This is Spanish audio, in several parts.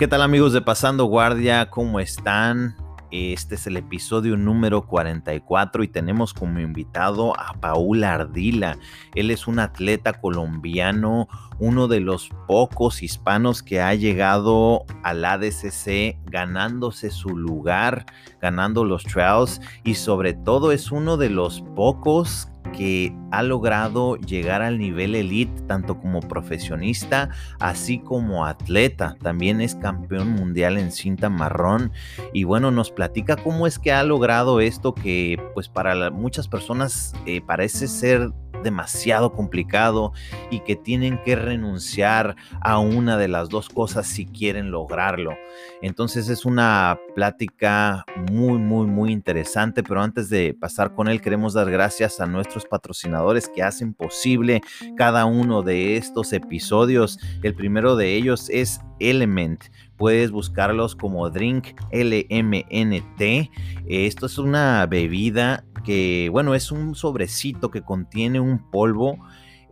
¿Qué tal amigos de Pasando Guardia? ¿Cómo están? Este es el episodio número 44 y tenemos como invitado a Paul Ardila. Él es un atleta colombiano, uno de los pocos hispanos que ha llegado al ADCC ganándose su lugar, ganando los trials y sobre todo es uno de los pocos que ha logrado llegar al nivel elite tanto como profesionista así como atleta. También es campeón mundial en cinta marrón y bueno, nos platica cómo es que ha logrado esto que pues para muchas personas eh, parece ser demasiado complicado y que tienen que renunciar a una de las dos cosas si quieren lograrlo. Entonces es una plática muy, muy, muy interesante, pero antes de pasar con él queremos dar gracias a nuestros patrocinadores que hacen posible cada uno de estos episodios. El primero de ellos es Element. Puedes buscarlos como Drink LMNT. Esto es una bebida que, bueno, es un sobrecito que contiene un polvo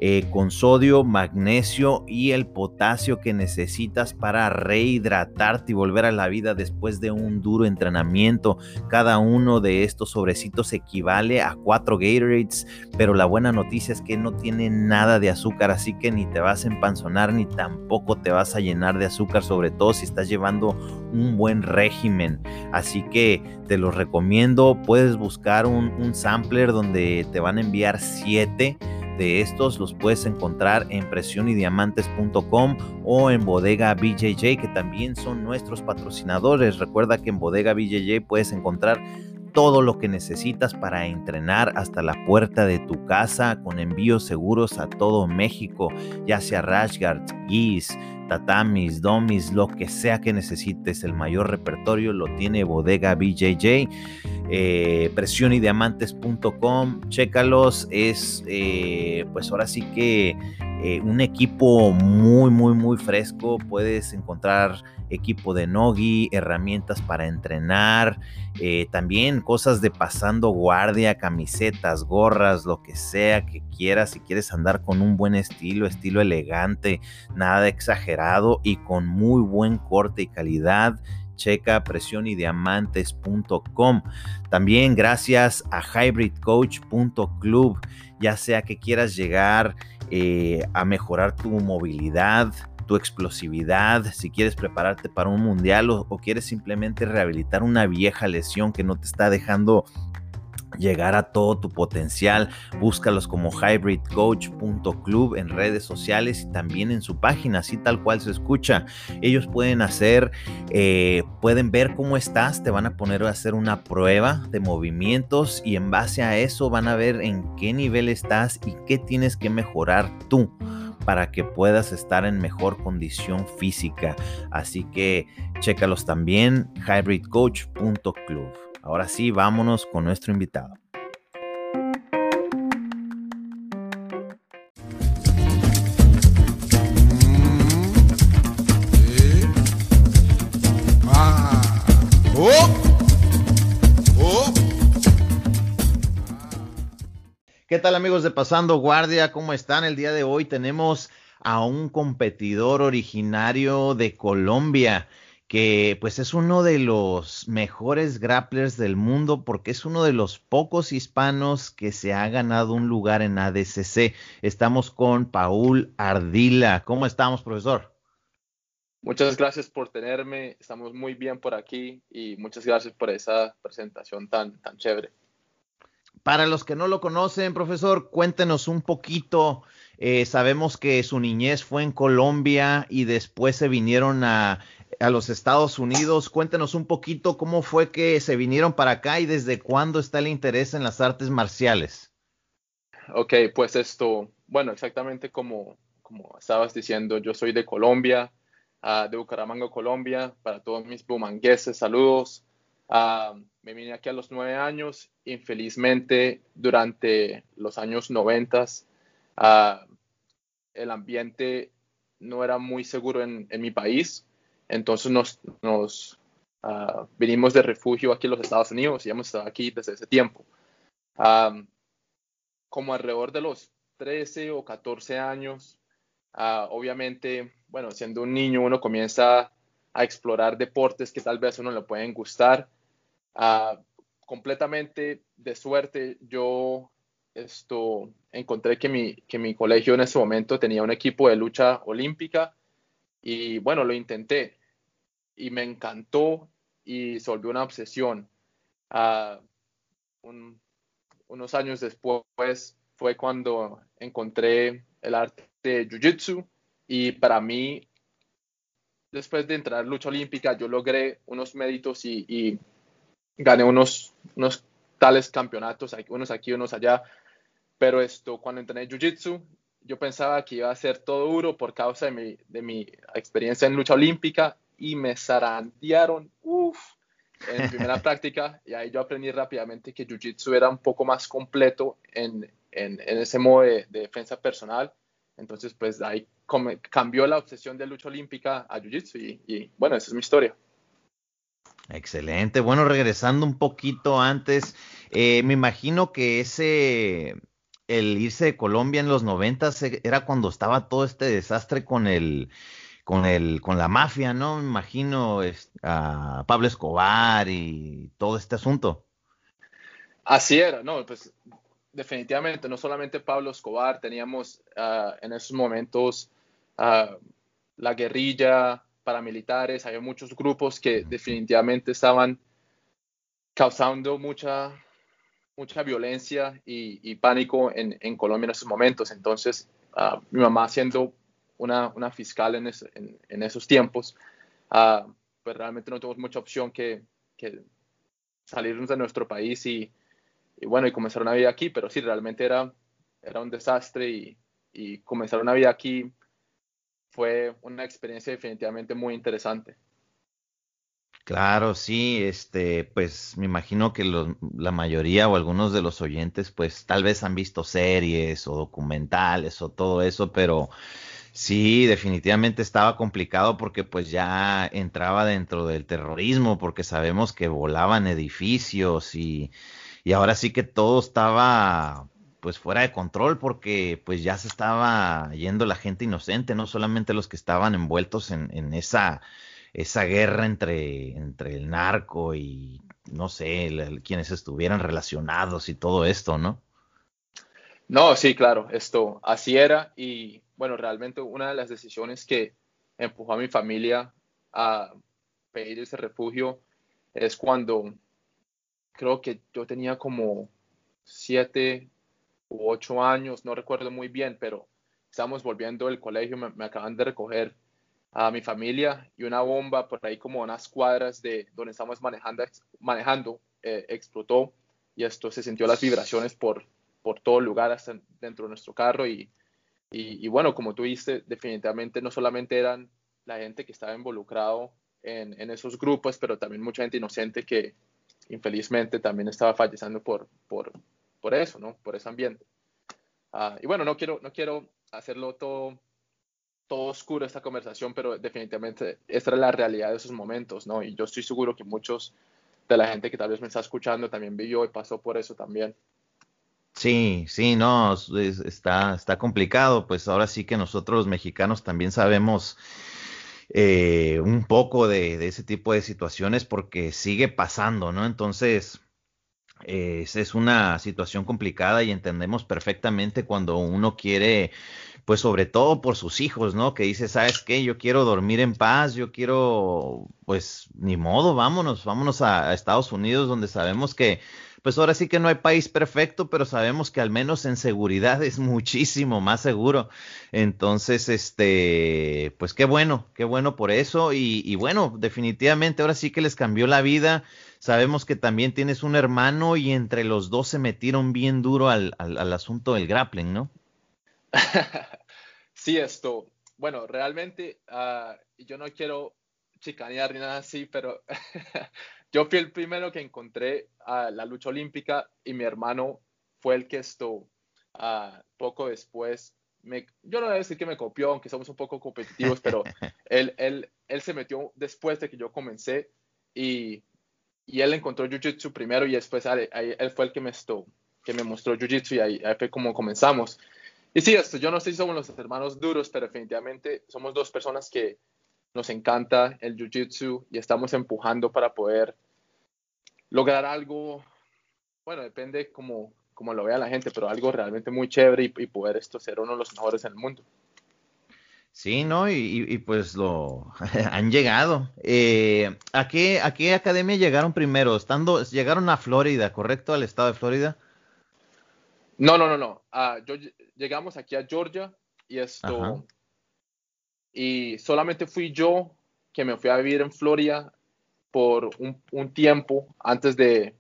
eh, con sodio, magnesio y el potasio que necesitas para rehidratarte y volver a la vida después de un duro entrenamiento. Cada uno de estos sobrecitos equivale a cuatro Gatorades, pero la buena noticia es que no tiene nada de azúcar, así que ni te vas a empanzonar ni tampoco te vas a llenar de azúcar, sobre todo si estás llevando un buen régimen. Así que te los recomiendo. Puedes buscar un, un sampler donde te van a enviar siete de estos los puedes encontrar en presionydiamantes.com o en Bodega BJJ, que también son nuestros patrocinadores. Recuerda que en Bodega BJJ puedes encontrar todo lo que necesitas para entrenar hasta la puerta de tu casa con envíos seguros a todo México, ya sea Rashguard, Geese, tatamis, domis, lo que sea que necesites. El mayor repertorio lo tiene Bodega BJJ. Eh, presionydiamantes.com, chécalos. Es eh, pues ahora sí que eh, un equipo muy, muy, muy fresco. Puedes encontrar equipo de Nogi, herramientas para entrenar, eh, también cosas de pasando guardia, camisetas, gorras, lo que sea que quieras. Si quieres andar con un buen estilo, estilo elegante, nada exagerado y con muy buen corte y calidad checa presionydiamantes.com. También gracias a hybridcoach.club, ya sea que quieras llegar eh, a mejorar tu movilidad, tu explosividad, si quieres prepararte para un mundial o, quieres simplemente rehabilitar una vieja lesión que no te está dejando llegar a todo tu potencial. Búscalos como hybridcoach.club en redes sociales y también en su página, así tal cual se escucha. Ellos pueden hacer, eh, pueden ver cómo estás, te van a poner a hacer una prueba de movimientos y en base a eso van a ver en qué nivel estás y qué tienes que mejorar tú para que puedas estar en mejor condición física. Así que chécalos también, hybridcoach.club. Ahora sí, vámonos con nuestro invitado. ¿Qué tal amigos de Pasando Guardia? ¿Cómo están? El día de hoy tenemos a un competidor originario de Colombia que pues es uno de los mejores grapplers del mundo porque es uno de los pocos hispanos que se ha ganado un lugar en ADCC. Estamos con Paul Ardila. ¿Cómo estamos, profesor? Muchas gracias por tenerme. Estamos muy bien por aquí y muchas gracias por esa presentación tan, tan chévere. Para los que no lo conocen, profesor, cuéntenos un poquito. Eh, sabemos que su niñez fue en Colombia y después se vinieron a, a, los Estados Unidos. Cuéntenos un poquito cómo fue que se vinieron para acá y desde cuándo está el interés en las artes marciales. Ok, pues esto, bueno, exactamente como, como estabas diciendo, yo soy de Colombia, uh, de Bucaramanga, Colombia. Para todos mis bumangueses, saludos. Uh, me vine aquí a los nueve años. Infelizmente, durante los años noventas, uh, el ambiente no era muy seguro en mi país. Entonces nos, nos uh, vinimos de refugio aquí en los Estados Unidos y hemos estado aquí desde ese tiempo. Como alrededor de los 13 o 14 años, uh, obviamente, bueno, siendo un niño uno comienza a explorar deportes que tal vez a uno le pueden gustar. Uh, completamente de suerte, yo esto, encontré que mi, que mi colegio en ese momento tenía un equipo de lucha olímpica y bueno, lo intenté y me encantó y se volvió una obsesión. Uh, unos años después fue cuando encontré el arte de Jiu-Jitsu y para mí, después de entrar en lucha olímpica, yo logré unos méritos y, gané unos, unos tales campeonatos, unos aquí, unos allá, pero esto, cuando entré en Jiu-Jitsu, yo pensaba que iba a ser todo duro por causa de mi, de mi experiencia en lucha olímpica y me zarandearon, en primera práctica y ahí yo aprendí rápidamente que Jiu-Jitsu era un poco más completo en, en, ese modo de, defensa personal. Entonces, pues ahí cambió la obsesión de lucha olímpica a Jiu-Jitsu y, y, bueno, esa es mi historia. Excelente. Bueno, regresando un poquito antes, eh, me imagino que ese, el irse de Colombia en los noventas eh, era cuando estaba todo este desastre con el, con el, con la mafia, ¿no? Me imagino a Pablo Escobar y todo este asunto. Así era, no, pues definitivamente, no solamente Pablo Escobar, teníamos ah, en esos momentos uh, la guerrilla, paramilitares, había muchos grupos que definitivamente estaban causando mucha, mucha violencia y, pánico en, en, Colombia en esos momentos. Entonces, uh, mi mamá siendo una, una fiscal en, en, esos tiempos, pues realmente no tuvimos mucha opción que, que salirnos de nuestro país y, y bueno, y comenzar una vida aquí, pero sí, realmente era, era un desastre y, y comenzar una vida aquí fue una experiencia definitivamente muy interesante. Claro, sí, este, pues me imagino que la mayoría o algunos de los oyentes, pues tal vez han visto series o documentales o todo eso, pero sí, definitivamente estaba complicado porque pues ya entraba dentro del terrorismo, porque sabemos que volaban edificios y y ahora sí que todo estaba pues fuera de control porque pues ya se estaba yendo la gente inocente, no solamente los que estaban envueltos en, en esa, esa guerra entre, entre el narco y no sé, quienes estuvieran relacionados y todo esto, ¿no? No, sí, claro, esto así era y bueno, realmente una de las decisiones que empujó a mi familia a pedir ese refugio es cuando creo que yo tenía como siete u ocho años, no recuerdo muy bien, pero estábamos volviendo del colegio, me, acaban de recoger a mi familia y una bomba por ahí como unas cuadras de donde estábamos manejando, manejando eh, explotó y esto se sintió las vibraciones por, por todo el lugar hasta dentro de nuestro carro y, y, bueno, como tú viste, definitivamente no solamente eran la gente que estaba involucrado en, esos grupos, pero también mucha gente inocente que, infelizmente también estaba falleciendo por, por, por eso, ¿no? Por ese ambiente. Ah, y bueno, no quiero, no quiero hacerlo todo, todo oscuro esta conversación, pero definitivamente esta era la realidad de esos momentos, ¿no? Y yo estoy seguro que muchos de la gente que tal vez me está escuchando también vivió y pasó por eso también. Sí, sí, no, está, está complicado, pues ahora sí que nosotros los mexicanos también sabemos eh, un poco de, ese tipo de situaciones porque sigue pasando, ¿no? Entonces, es una situación complicada y entendemos perfectamente cuando uno quiere, pues sobre todo por sus hijos, ¿no? Que dice, ¿sabes qué? Yo quiero dormir en paz, yo quiero, pues ni modo, vámonos, vámonos a Estados Unidos donde sabemos que pues ahora sí que no hay país perfecto, pero sabemos que al menos en seguridad es muchísimo más seguro. Entonces, este, pues qué bueno, qué bueno por eso. Y, bueno, definitivamente ahora sí que les cambió la vida. Sabemos que también tienes un hermano y entre los dos se metieron bien duro al, al, asunto del grappling, ¿no? sí, esto, bueno, realmente uh, yo no quiero chicanear ni nada así, pero yo fui el primero que encontré a la lucha olímpica y mi hermano fue el que esto uh, poco después, me, yo no voy a decir que me copió, aunque somos un poco competitivos, pero él, él, él se metió después de que yo comencé y, y él encontró Jiu-Jitsu primero y después ahí, él fue el que me, esto, que me mostró Jiu-Jitsu y ahí, fue como comenzamos. Y sí, esto, yo no sé si somos los hermanos duros, pero definitivamente somos dos personas que nos encanta el Jiu-Jitsu y estamos empujando para poder lograr algo, bueno, depende como, como lo vea la gente, pero algo realmente muy chévere y, poder esto ser uno de los mejores en el mundo. Sí, ¿no? Y, pues lo han llegado. Eh, ¿a, qué, ¿A qué academia llegaron primero? Estando, llegaron a Florida, ¿correcto? Al estado de Florida. No, no, no, no. Uh, yo, llegamos aquí a Georgia y esto. Y solamente fui yo que me fui a vivir en Florida por un, tiempo antes de.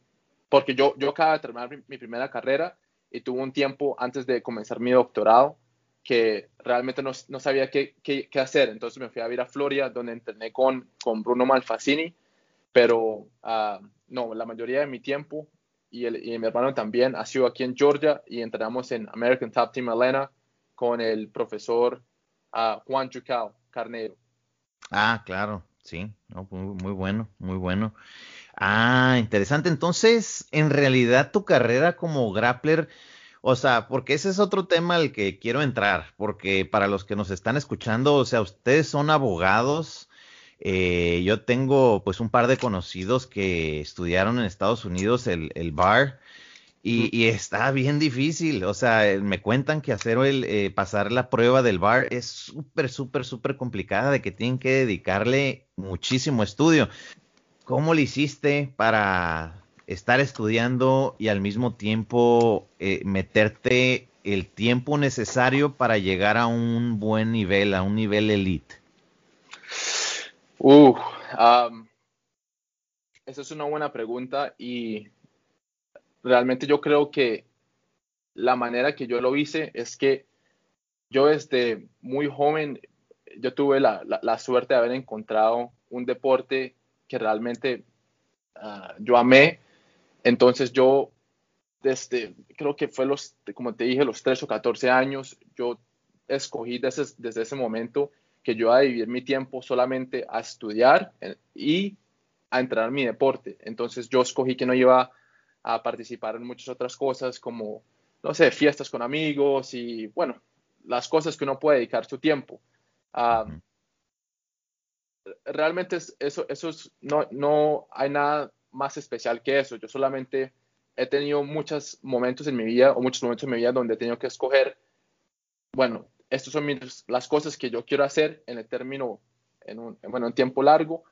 Porque yo, yo acabo de terminar mi, primera carrera y tuve un tiempo antes de comenzar mi doctorado que realmente no, no sabía qué, qué, qué, hacer. Entonces me fui a vivir a Florida, donde entrené con, con Bruno Malfacini, pero uh, no, la mayoría de mi tiempo y, el, y mi hermano también ha sido aquí en Georgia y entrenamos en American Top Team Atlanta con el profesor Juan Chucao Carnero. Ah, claro, sí, muy, bueno, muy bueno. Ah, interesante. Entonces, en realidad tu carrera como grappler, o sea, porque ese es otro tema al que quiero entrar, porque para los que nos están escuchando, o sea, ustedes son abogados, eh, yo tengo pues un par de conocidos que estudiaron en Estados Unidos el, el bar y, está bien difícil. O sea, me cuentan que hacer el, eh, pasar la prueba del bar es súper, súper, súper complicada, de que tienen que dedicarle muchísimo estudio. ¿Cómo le hiciste para estar estudiando y al mismo tiempo eh, meterte el tiempo necesario para llegar a un buen nivel, a un nivel elite? Uh, esa es una buena pregunta y realmente yo creo que la manera que yo lo hice es que yo desde muy joven, yo tuve la, suerte de haber encontrado un deporte que realmente ah, yo amé. Entonces yo, desde, creo que fue los, como te dije, los 13 o 14 años, yo escogí desde, desde ese momento que yo iba a vivir mi tiempo solamente a estudiar eh, y a entrenar mi deporte. Entonces yo escogí que no iba a participar en muchas otras cosas como, no sé, fiestas con amigos y, bueno, las cosas que uno puede dedicar su tiempo. Ah, realmente eso, eso es, no, no hay nada más especial que eso. Yo solamente he tenido muchos momentos en mi vida o muchos momentos en mi vida donde he tenido que escoger, bueno, estas son las cosas que yo quiero hacer en el término, en un, bueno, en tiempo largo,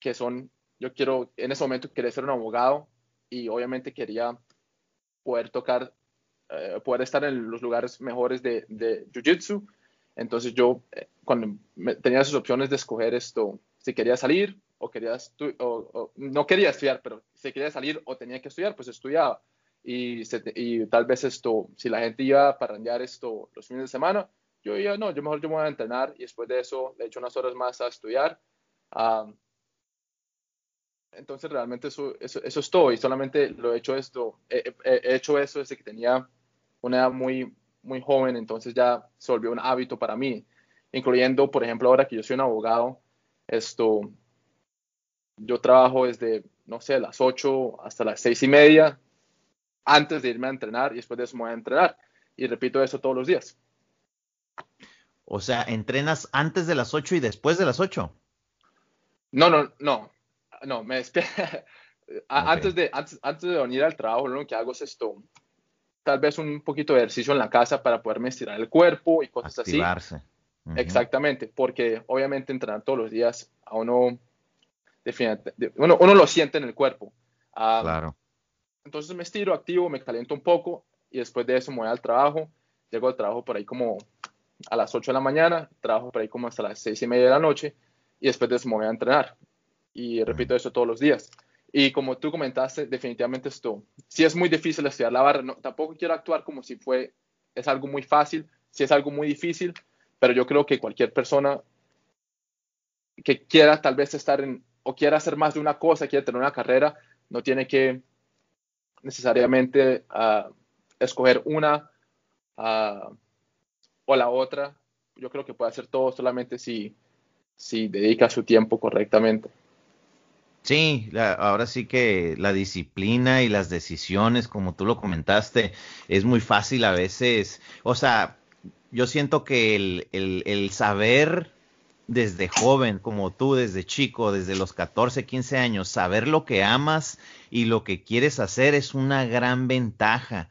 que son, yo quiero, en ese momento quería ser un abogado y obviamente quería poder tocar, eh, poder estar en los lugares mejores de, de Jiu-Jitsu. Entonces yo, eh, cuando tenía esas opciones de escoger esto, si quería salir o quería, o, no quería estudiar, pero si quería salir o tenía que estudiar, pues estudiaba. Y, y, tal vez esto, si la gente iba a parrandear esto los fines de semana, yo ya no, yo mejor yo me voy a entrenar y después de eso le echo unas horas más a estudiar. Entonces realmente eso, eso, eso, es todo y solamente lo he hecho esto, he, hecho eso desde que tenía una edad muy, muy joven, entonces ya se volvió un hábito para mí, incluyendo, por ejemplo, ahora que yo soy un abogado, esto, yo trabajo desde, no sé, las 8 hasta las 6 y media antes de irme a entrenar y después de eso me voy a entrenar. Y repito eso todos los días. O sea, ¿entrenas antes de las 8 y después de las 8? No, no, no. No, me antes, de, antes, antes de venir al trabajo, lo que hago es esto. Tal vez un poquito de ejercicio en la casa para poderme estirar el cuerpo y cosas Activarse. así. Exactamente, porque obviamente entrenar todos los días a uno, uno, uno lo siente en el cuerpo. Ah, claro. Entonces me estiro, activo, me caliento un poco y después de eso me voy al trabajo. Llego al trabajo por ahí como a las 8 de la mañana, trabajo por ahí como hasta las 6 y media de la noche y después de eso me voy a entrenar. Y repito eso todos los días. Y como tú comentaste, definitivamente esto, si es muy difícil estudiar la barra, no, tampoco quiero actuar como si fue, es algo muy fácil, si es algo muy difícil, pero yo creo que cualquier persona que quiera tal vez estar en, o quiera hacer más de una cosa, quiera tener una carrera, no tiene que necesariamente uh, escoger una uh, o la otra, yo creo que puede hacer todo solamente si, si dedica su tiempo correctamente. Sí, ahora sí que la disciplina y las decisiones, como tú lo comentaste, es muy fácil a veces. O sea, yo siento que el, el, el saber desde joven, como tú, desde chico, desde los 14, 15 años, saber lo que amas y lo que quieres hacer es una gran ventaja.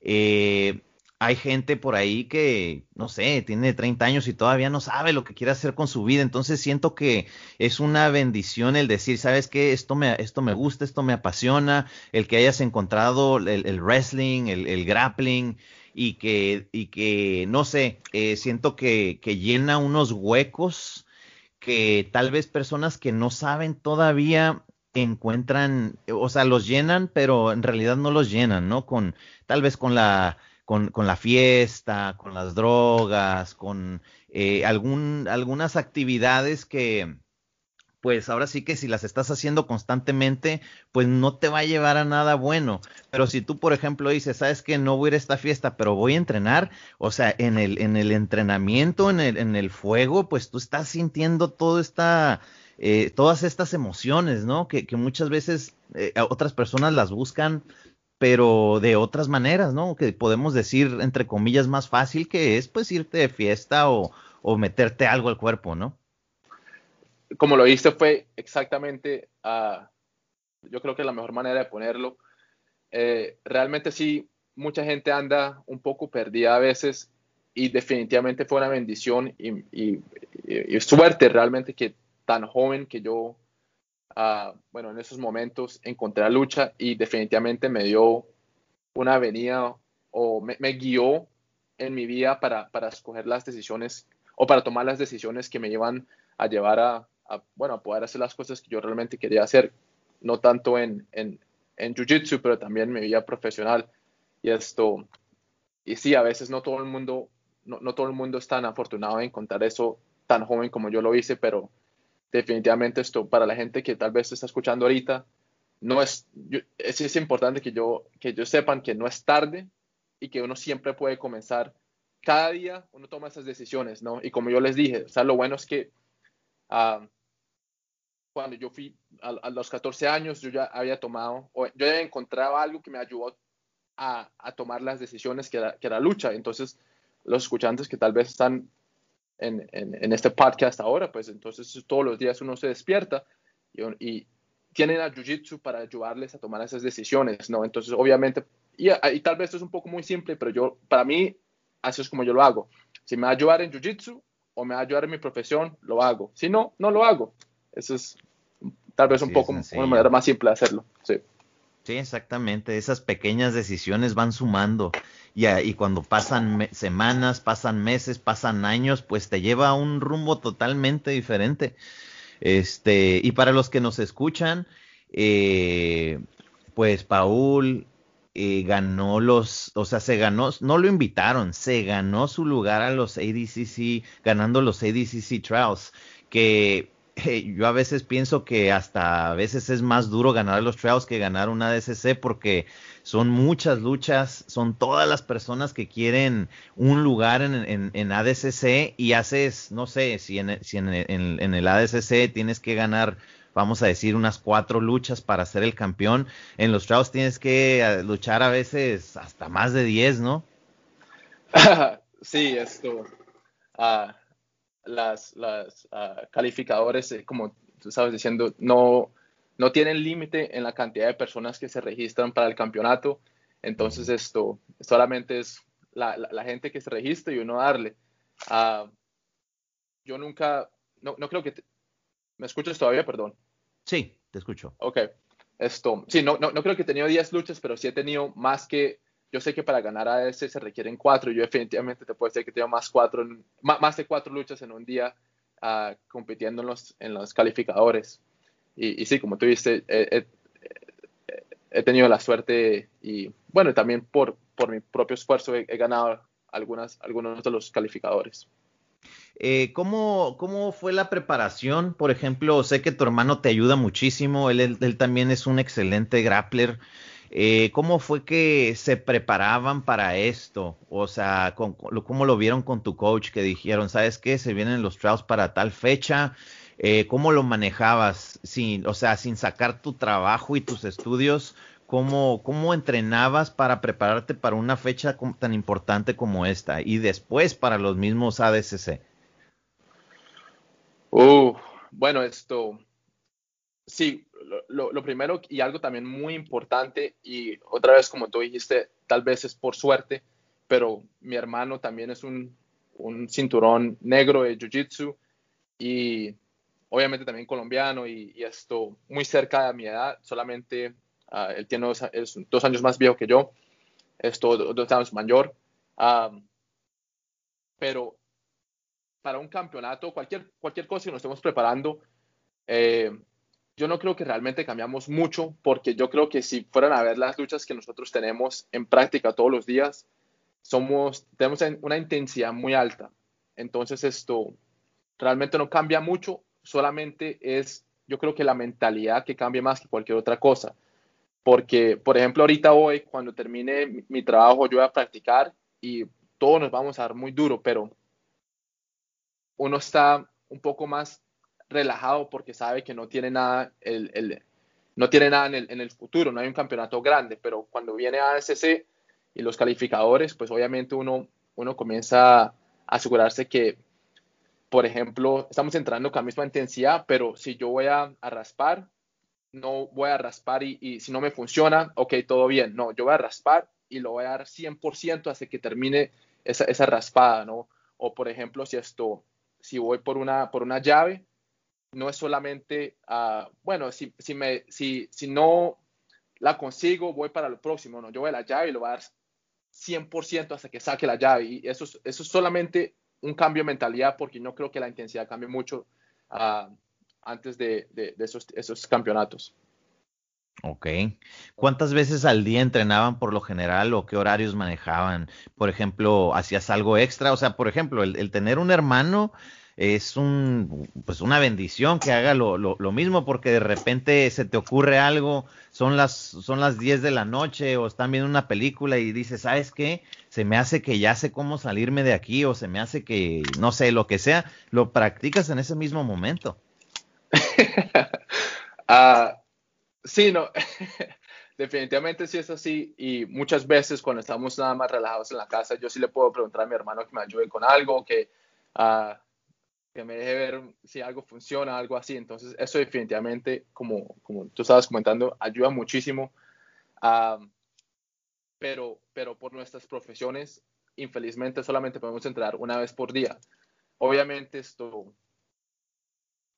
Eh, hay gente por ahí que, no sé, tiene 30 años y todavía no sabe lo que quiere hacer con su vida. Entonces siento que es una bendición el decir, ¿sabes qué? Esto me, esto me gusta, esto me apasiona, el que hayas encontrado el, wrestling, el, grappling y que, y que no sé, eh, siento que, que llena unos huecos que tal vez personas que no saben todavía encuentran, o sea, los llenan, pero en realidad no los llenan, ¿no? Con, tal vez con la con, con la fiesta, con las drogas, con eh, algún, algunas actividades que, pues ahora sí que si las estás haciendo constantemente, pues no te va a llevar a nada bueno. Pero si tú, por ejemplo, dices, sabes que no voy a ir a esta fiesta, pero voy a entrenar, o sea, en el, en el entrenamiento, en el, en el fuego, pues tú estás sintiendo todo esta, eh, todas estas emociones, ¿no? Que, que muchas veces eh, otras personas las buscan pero de otras maneras, ¿no? Que podemos decir, entre comillas, más fácil que es pues irte de fiesta o, meterte algo al cuerpo, ¿no? Como lo viste fue exactamente, uh, yo creo que la mejor manera de ponerlo. Eh, realmente sí, mucha gente anda un poco perdida a veces y definitivamente fue una bendición y suerte realmente que tan joven que yo bueno, en esos momentos encontré la lucha y definitivamente me dio una avenida o me, guió en mi vida para, para, escoger las decisiones o para tomar las decisiones que me llevan a llevar a, bueno, a poder hacer las cosas que yo realmente quería hacer, no tanto en, en, en Jiu-Jitsu, pero también en mi vida profesional. Y esto, y sí, a veces no todo el mundo, no, no todo el mundo es tan afortunado de encontrar eso tan joven como yo lo hice, pero definitivamente esto para la gente que tal vez está escuchando ahorita, no es, es, importante que yo, que ellos sepan que no es tarde y que uno siempre puede comenzar. Cada día uno toma esas decisiones, ¿no? Y como yo les dije, o sea, lo bueno es que ah, cuando yo fui a, los 14 años, yo ya había tomado, o yo ya encontraba algo que me ayudó a, a tomar las decisiones que era, que era lucha. Entonces, los escuchantes que tal vez están en, en, este podcast ahora, pues entonces todos los días uno se despierta y, tienen a Jiu-Jitsu para ayudarles a tomar esas decisiones, ¿no? Entonces, obviamente, y, y, tal vez esto es un poco muy simple, pero yo, para mí, así es como yo lo hago. Si me va a ayudar en Jiu-Jitsu o me va a ayudar en mi profesión, lo hago. Si no, no lo hago. Eso es tal vez un poco una manera más simple de hacerlo. Sí. Sí, exactamente. Esas pequeñas decisiones van sumando. Y, y cuando pasan semanas, pasan meses, pasan años, pues te lleva a un rumbo totalmente diferente. Este, y para los que nos escuchan, eh, pues Paul eh, ganó los, o sea, se ganó, no lo invitaron, se ganó su lugar a los ADCC, ganando los ADCC Trials, que yo a veces pienso que hasta a veces es más duro ganar los trials que ganar una DCC porque son muchas luchas, son todas las personas que quieren un lugar en, en, ADCC y haces, no sé, si, en, si en, el ADCC tienes que ganar, vamos a decir, unas cuatro luchas para ser el campeón, en los trials tienes que eh, luchar a veces hasta más de diez, ¿no? sí, esto. Uh las, las ah, calificadores, eh, como tú estabas diciendo, no, no tienen límite en la cantidad de personas que se registran para el campeonato. Entonces esto solamente es la, la, gente que se registra y uno darle. Uh, yo nunca, no, no creo que... ¿Me escuchas todavía? Perdón. Sí, te escucho. Ok. Esto, sí, no, no, no creo que he tenido 10 luchas, pero sí he tenido más que yo sé que para ganar a ese se requieren cuatro. Yo definitivamente te puedo decir que tengo más, cuatro, más, de cuatro luchas en un día uh, compitiendo en los, en los calificadores. Y, y sí, como tú dices, he, he, tenido la suerte y, bueno, también por, por mi propio esfuerzo he, ganado algunas, algunos de los calificadores. Eh, ¿cómo, ¿Cómo fue la preparación? Por ejemplo, sé que tu hermano te ayuda muchísimo, él, él, él también es un excelente grappler. Eh, ¿Cómo fue que se preparaban para esto? O sea, ¿cómo lo vieron con tu coach que dijeron, sabes qué, se vienen los trials para tal fecha? Eh, ¿Cómo lo manejabas? Sin, o sea, sin sacar tu trabajo y tus estudios, ¿cómo, ¿cómo entrenabas para prepararte para una fecha tan importante como esta? Y después para los mismos ADCC. Uh, bueno, esto, sí, lo, primero y algo también muy importante, y otra vez como tú dijiste, tal vez es por suerte, pero mi hermano también es un, un cinturón negro de Jiu-Jitsu y obviamente también colombiano y, esto muy cerca de mi edad, solamente uh, él tiene dos, es dos, años más viejo que yo, esto dos años mayor, um, pero para un campeonato, cualquier, cualquier cosa que nos estemos preparando, eh, yo no creo que realmente cambiamos mucho, porque yo creo que si fueran a ver las luchas que nosotros tenemos en práctica todos los días, somos, tenemos una intensidad muy alta. Entonces esto realmente no cambia mucho, solamente es, yo creo que la mentalidad que cambia más que cualquier otra cosa. Porque, por ejemplo, ahorita hoy, cuando termine mi, trabajo, yo voy a practicar y todos nos vamos a dar muy duro, pero uno está un poco más relajado porque sabe que no tiene nada, el, el no tiene nada en el, en el, futuro, no hay un campeonato grande, pero cuando viene ASC y los calificadores, pues obviamente uno, uno comienza a asegurarse que, por ejemplo, estamos entrando con la misma intensidad, pero si yo voy a, raspar, no voy a raspar y, y, si no me funciona, ok, todo bien, no, yo voy a raspar y lo voy a dar 100% hasta que termine esa, esa raspada, ¿no? O por ejemplo, si esto, si voy por una, por una llave, no es solamente, uh, bueno, si, si, me, si, si no la consigo, voy para lo próximo, no, yo voy a la llave y lo voy a dar 100% hasta que saque la llave. Y eso, eso es solamente un cambio de mentalidad porque no creo que la intensidad cambie mucho uh, antes de, esos, esos campeonatos. Ok. ¿Cuántas veces al día entrenaban por lo general o qué horarios manejaban? Por ejemplo, ¿hacías algo extra? O sea, por ejemplo, el tener un hermano es un, pues una bendición que haga lo, lo, lo, mismo porque de repente se te ocurre algo, son las, son las 10 de la noche o están viendo una película y dices, ¿sabes qué? Se me hace que ya sé cómo salirme de aquí o se me hace que, no sé, lo que sea, lo practicas en ese mismo momento. uh, sí, no. Definitivamente sí es así y muchas veces cuando estamos nada más relajados en la casa, yo sí le puedo preguntar a mi hermano que me ayude con algo, que uh, que me deje ver si algo funciona, algo así. Entonces, eso definitivamente, como, como tú estabas comentando, ayuda muchísimo. Pero, pero por nuestras profesiones, infelizmente, solamente podemos entrar una vez por día. Obviamente, esto,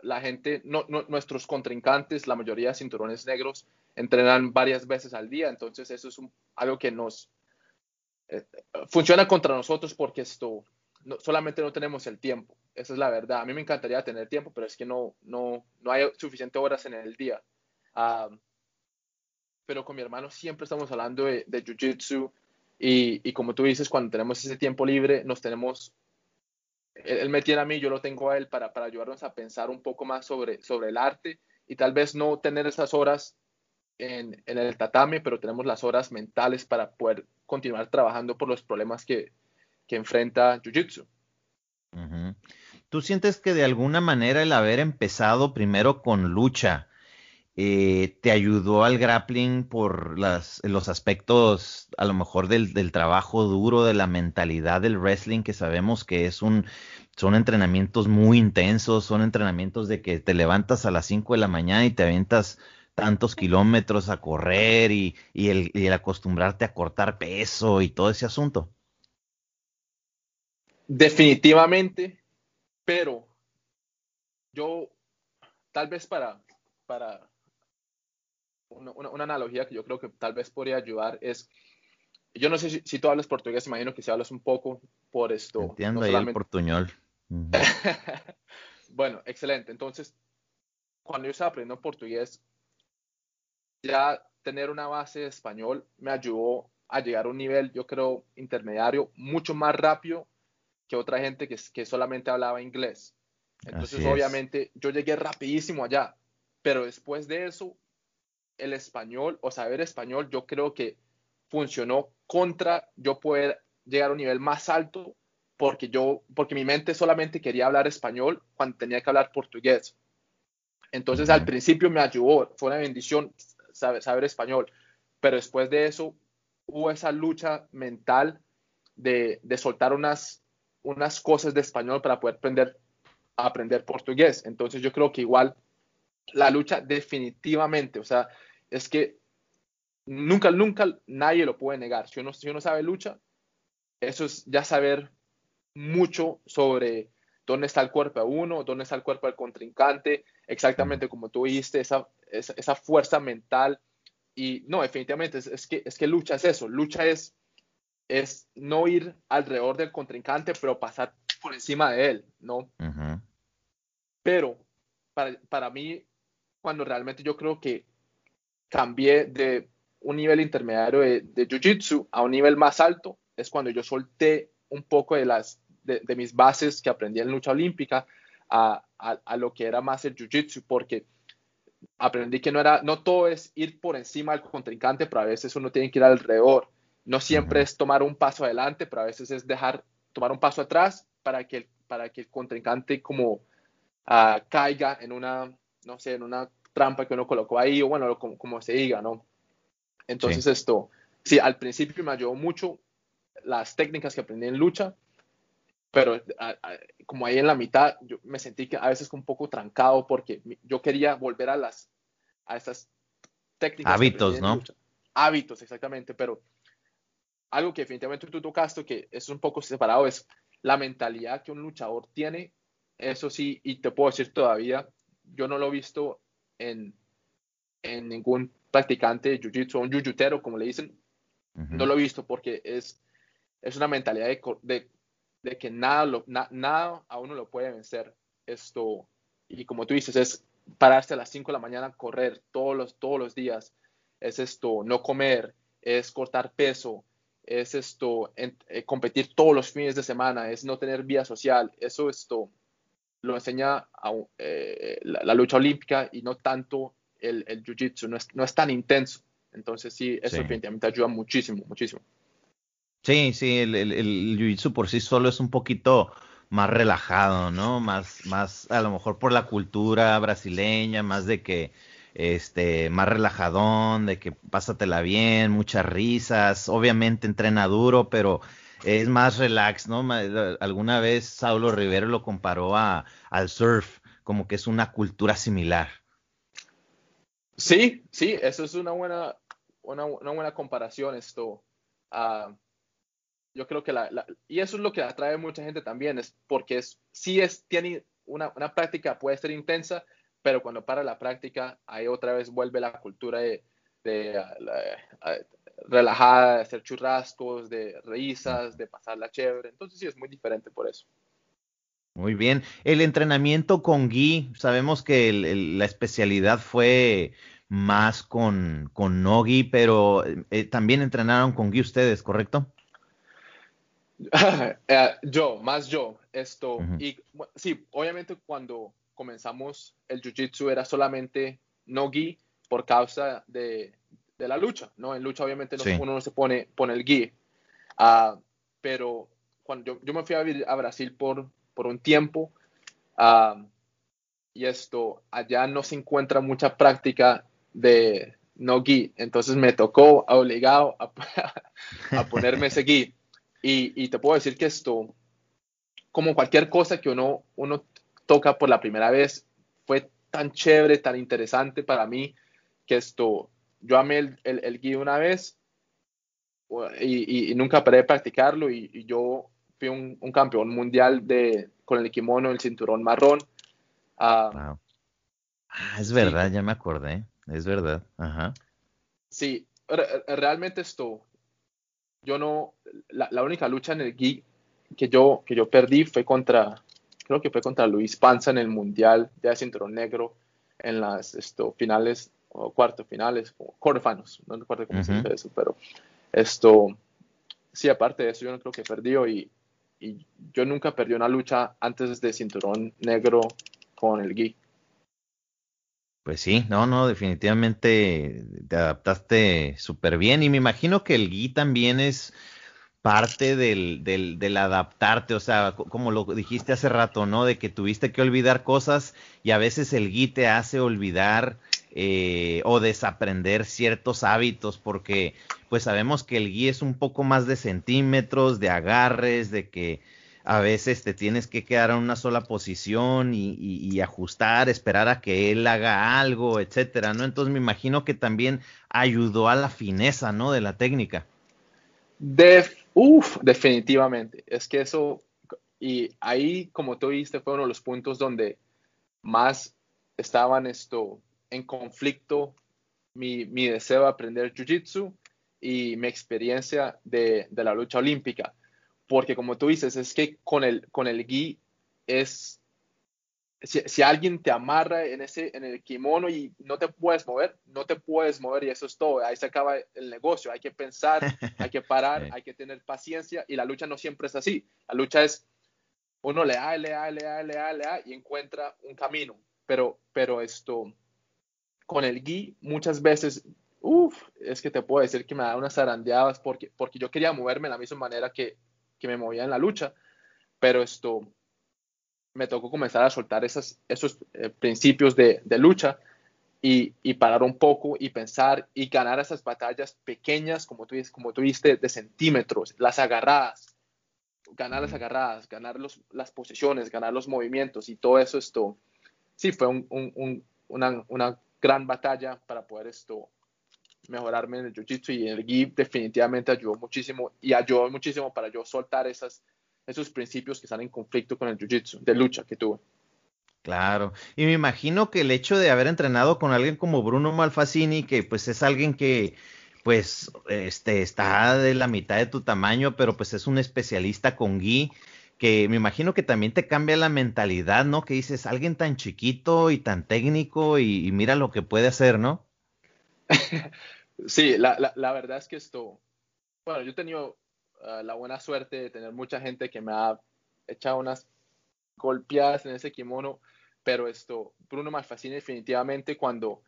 la gente, no, nuestros contrincantes, la mayoría de cinturones negros, entrenan varias veces al día. Entonces, eso es algo que nos eh, funciona contra nosotros porque esto no, solamente no tenemos el tiempo. Esa es la verdad. A mí me encantaría tener tiempo, pero es que no, no, no hay suficientes horas en el día. Pero con mi hermano siempre estamos hablando de, de Jiu-Jitsu y, y, como tú dices, cuando tenemos ese tiempo libre, nos tenemos, él, él, me tiene a mí, yo lo tengo a él para, para ayudarnos a pensar un poco más sobre, sobre el arte y tal vez no tener esas horas en, en el tatame, pero tenemos las horas mentales para poder continuar trabajando por los problemas que, que enfrenta Jiu-Jitsu. ¿Tú sientes que de alguna manera el haber empezado primero con lucha eh, te ayudó al grappling por las, los aspectos a lo mejor del, trabajo duro, de la mentalidad del wrestling, que sabemos que es un, son entrenamientos muy intensos, son entrenamientos de que te levantas a las 5 de la mañana y te aventas tantos kilómetros a correr y el acostumbrarte a cortar peso y todo ese asunto? Definitivamente, pero yo, tal vez para, para una, una, una, analogía que yo creo que tal vez podría ayudar es, yo no sé si, si tú hablas portugués, imagino que si hablas un poco por esto. Entiendo no ahí solamente... el portuñol. Uh -huh. bueno, excelente. Entonces, cuando yo estaba aprendiendo portugués, ya tener una base de español me ayudó a llegar a un nivel, yo creo, intermediario, mucho más rápido que otra gente que, que solamente hablaba inglés. Entonces, obviamente, yo llegué rapidísimo allá, pero después de eso, el español o saber español, yo creo que funcionó contra yo poder llegar a un nivel más alto porque yo, porque mi mente solamente quería hablar español cuando tenía que hablar portugués. Entonces, al principio me ayudó, fue una bendición saber, saber español, pero después de eso hubo esa lucha mental de, de soltar unas unas cosas de español para poder aprender aprender portugués. Entonces yo creo que igual la lucha definitivamente, o sea, es que nunca, nunca nadie lo puede negar. Si uno, si uno sabe lucha, eso es ya saber mucho sobre dónde está el cuerpo de uno, dónde está el cuerpo del contrincante, exactamente como tú dijiste, esa, esa, fuerza mental. Y no, definitivamente, es, que, es que lucha es eso, lucha es, es no ir alrededor del contrincante, pero pasar por encima de él, ¿no? Pero para, para mí, cuando realmente yo creo que cambié de un nivel intermediario de, de Jiu-Jitsu a un nivel más alto, es cuando yo solté un poco de, las, de, mis bases que aprendí en lucha olímpica a, a, lo que era más el Jiu-Jitsu, porque aprendí que no, era, no todo es ir por encima del contrincante, pero a veces uno tiene que ir alrededor. No siempre es tomar un paso adelante, pero a veces es dejar, tomar un paso atrás para que el, para que el contrincante como uh, caiga en una, no sé, en una trampa que uno colocó ahí, o bueno, como, como se diga, ¿no? Entonces esto, sí, al principio me ayudó mucho las técnicas que aprendí en lucha, pero como ahí en la mitad, yo me sentí que a veces un poco trancado porque yo quería volver a las, a estas técnicas. Hábitos, ¿no? Hábitos, exactamente, pero algo que definitivamente tú tocaste, que es un poco separado, es la mentalidad que un luchador tiene. Eso sí, y te puedo decir todavía, yo no lo he visto en, en ningún practicante de jiu-jitsu un jiu como le dicen. No lo he visto porque es, es una mentalidad de, de, que nada, lo, nada a uno lo puede vencer. Esto, y como tú dices, es pararse a las 5 de la mañana, correr todos los, todos los días. Es esto, no comer, es cortar peso, es esto, eh, competir todos los fines de semana, es no tener vida social. Eso esto lo enseña eh, la, lucha olímpica y no tanto el, el jiu-jitsu, no es, no es, tan intenso. Entonces sí, eso definitivamente ayuda muchísimo, muchísimo. Sí, sí, el, el, el jiu-jitsu por sí solo es un poquito más relajado, ¿no? Más, más, a lo mejor por la cultura brasileña, más de que, este, más relajadón, de que pásatela bien, muchas risas, obviamente entrena duro, pero es más relax, ¿no? Alguna vez Saulo Rivero lo comparó a, al surf, como que es una cultura similar. Sí, sí, eso es una buena, una, buena comparación esto. Uh, yo creo que la, y eso es lo que atrae a mucha gente también, es porque es, sí es, tiene una, una práctica, puede ser intensa, pero cuando para la práctica, ahí otra vez vuelve la cultura de, de relajada, de hacer churrascos, de risas, de pasarla chévere. Entonces sí es muy diferente por eso. Muy bien. El entrenamiento con Gui, sabemos que la especialidad fue más con, con Nogi, pero eh, también entrenaron con Gui ustedes, ¿correcto? Eh, yo, más yo, esto. Y sí, obviamente cuando comenzamos el Jiu-Jitsu era solamente Nogi por causa de, de, la lucha, ¿no? En lucha obviamente uno no se pone, pone el Gi. Ah, pero cuando yo, yo, me fui a, a Brasil por, por un tiempo ah, y esto, allá no se encuentra mucha práctica de no gi, entonces me tocó obligado a, a ponerme ese gi. Y, y, te puedo decir que esto, como cualquier cosa que uno, uno toca por la primera vez, fue tan chévere, tan interesante para mí, que esto, yo amé el, el, el una vez y, y, nunca paré de practicarlo y, y yo fui un, un, campeón mundial de, con el kimono, el cinturón marrón. ah, ah es verdad, ya me acordé, es verdad. Ajá. Sí, realmente esto, yo no, la, la, única lucha en el gi que yo, que yo perdí fue contra, creo que fue contra Luis Panza en el mundial de cinturón negro en las esto, finales o cuartos finales, o quarterfinals, no recuerdo cómo se dice eso, pero esto, sí, aparte de eso, yo no creo que perdió y, y yo nunca perdí una lucha antes de cinturón negro con el Gui. Pues sí, no, no, definitivamente te adaptaste súper bien y me imagino que el Gui también es parte del, del, adaptarte, o sea, como lo dijiste hace rato, ¿no? De que tuviste que olvidar cosas y a veces el Gui te hace olvidar eh, o desaprender ciertos hábitos porque pues sabemos que el gui es un poco más de centímetros, de agarres, de que a veces te tienes que quedar en una sola posición y, ajustar, esperar a que él haga algo, etcétera, ¿no? Entonces me imagino que también ayudó a la fineza, ¿no? De la técnica. Uf, definitivamente. Es que eso, y ahí, como tú viste, fue uno de los puntos donde más estaban esto en conflicto mi, mi deseo de aprender Jiu-Jitsu y mi experiencia de, de, la lucha olímpica. Porque como tú dices, es que con el, con el gi es, si, si, alguien te amarra en, ese, en el kimono y no te puedes mover, no te puedes mover y eso es todo. Ahí se acaba el negocio. Hay que pensar, hay que parar, hay que tener paciencia y la lucha no siempre es así. La lucha es uno le da, le da, le da, le da, le da y encuentra un camino. Pero, pero esto, con el gui muchas veces, uff, es que te puedo decir que me da unas zarandeadas porque, porque yo quería moverme de la misma manera que, que me movía en la lucha, pero esto me tocó comenzar a soltar esas, esos eh, principios de, de lucha y, y, parar un poco y pensar y ganar esas batallas pequeñas, como tú, como tú viste, de centímetros, las agarradas, ganar las agarradas, ganar los, las posiciones, ganar los movimientos y todo eso, esto, sí, fue un, un, una, una gran batalla para poder esto mejorarme en el jiu-jitsu y el gi definitivamente ayudó muchísimo y ayudó muchísimo para yo soltar esas, esos principios que están en conflicto con el jiu-jitsu de lucha que tuve. Claro, y me imagino que el hecho de haber entrenado con alguien como Bruno Malfacini, que pues es alguien que pues este está de la mitad de tu tamaño, pero pues es un especialista con gi, que me imagino que también te cambia la mentalidad, ¿no? Que dices, alguien tan chiquito y tan técnico y, mira lo que puede hacer, ¿no? sí, la, la, verdad es que esto, bueno, yo he tenido ah, la buena suerte de tener mucha gente que me ha echado unas golpeadas en ese kimono, pero esto, Bruno fascina definitivamente cuando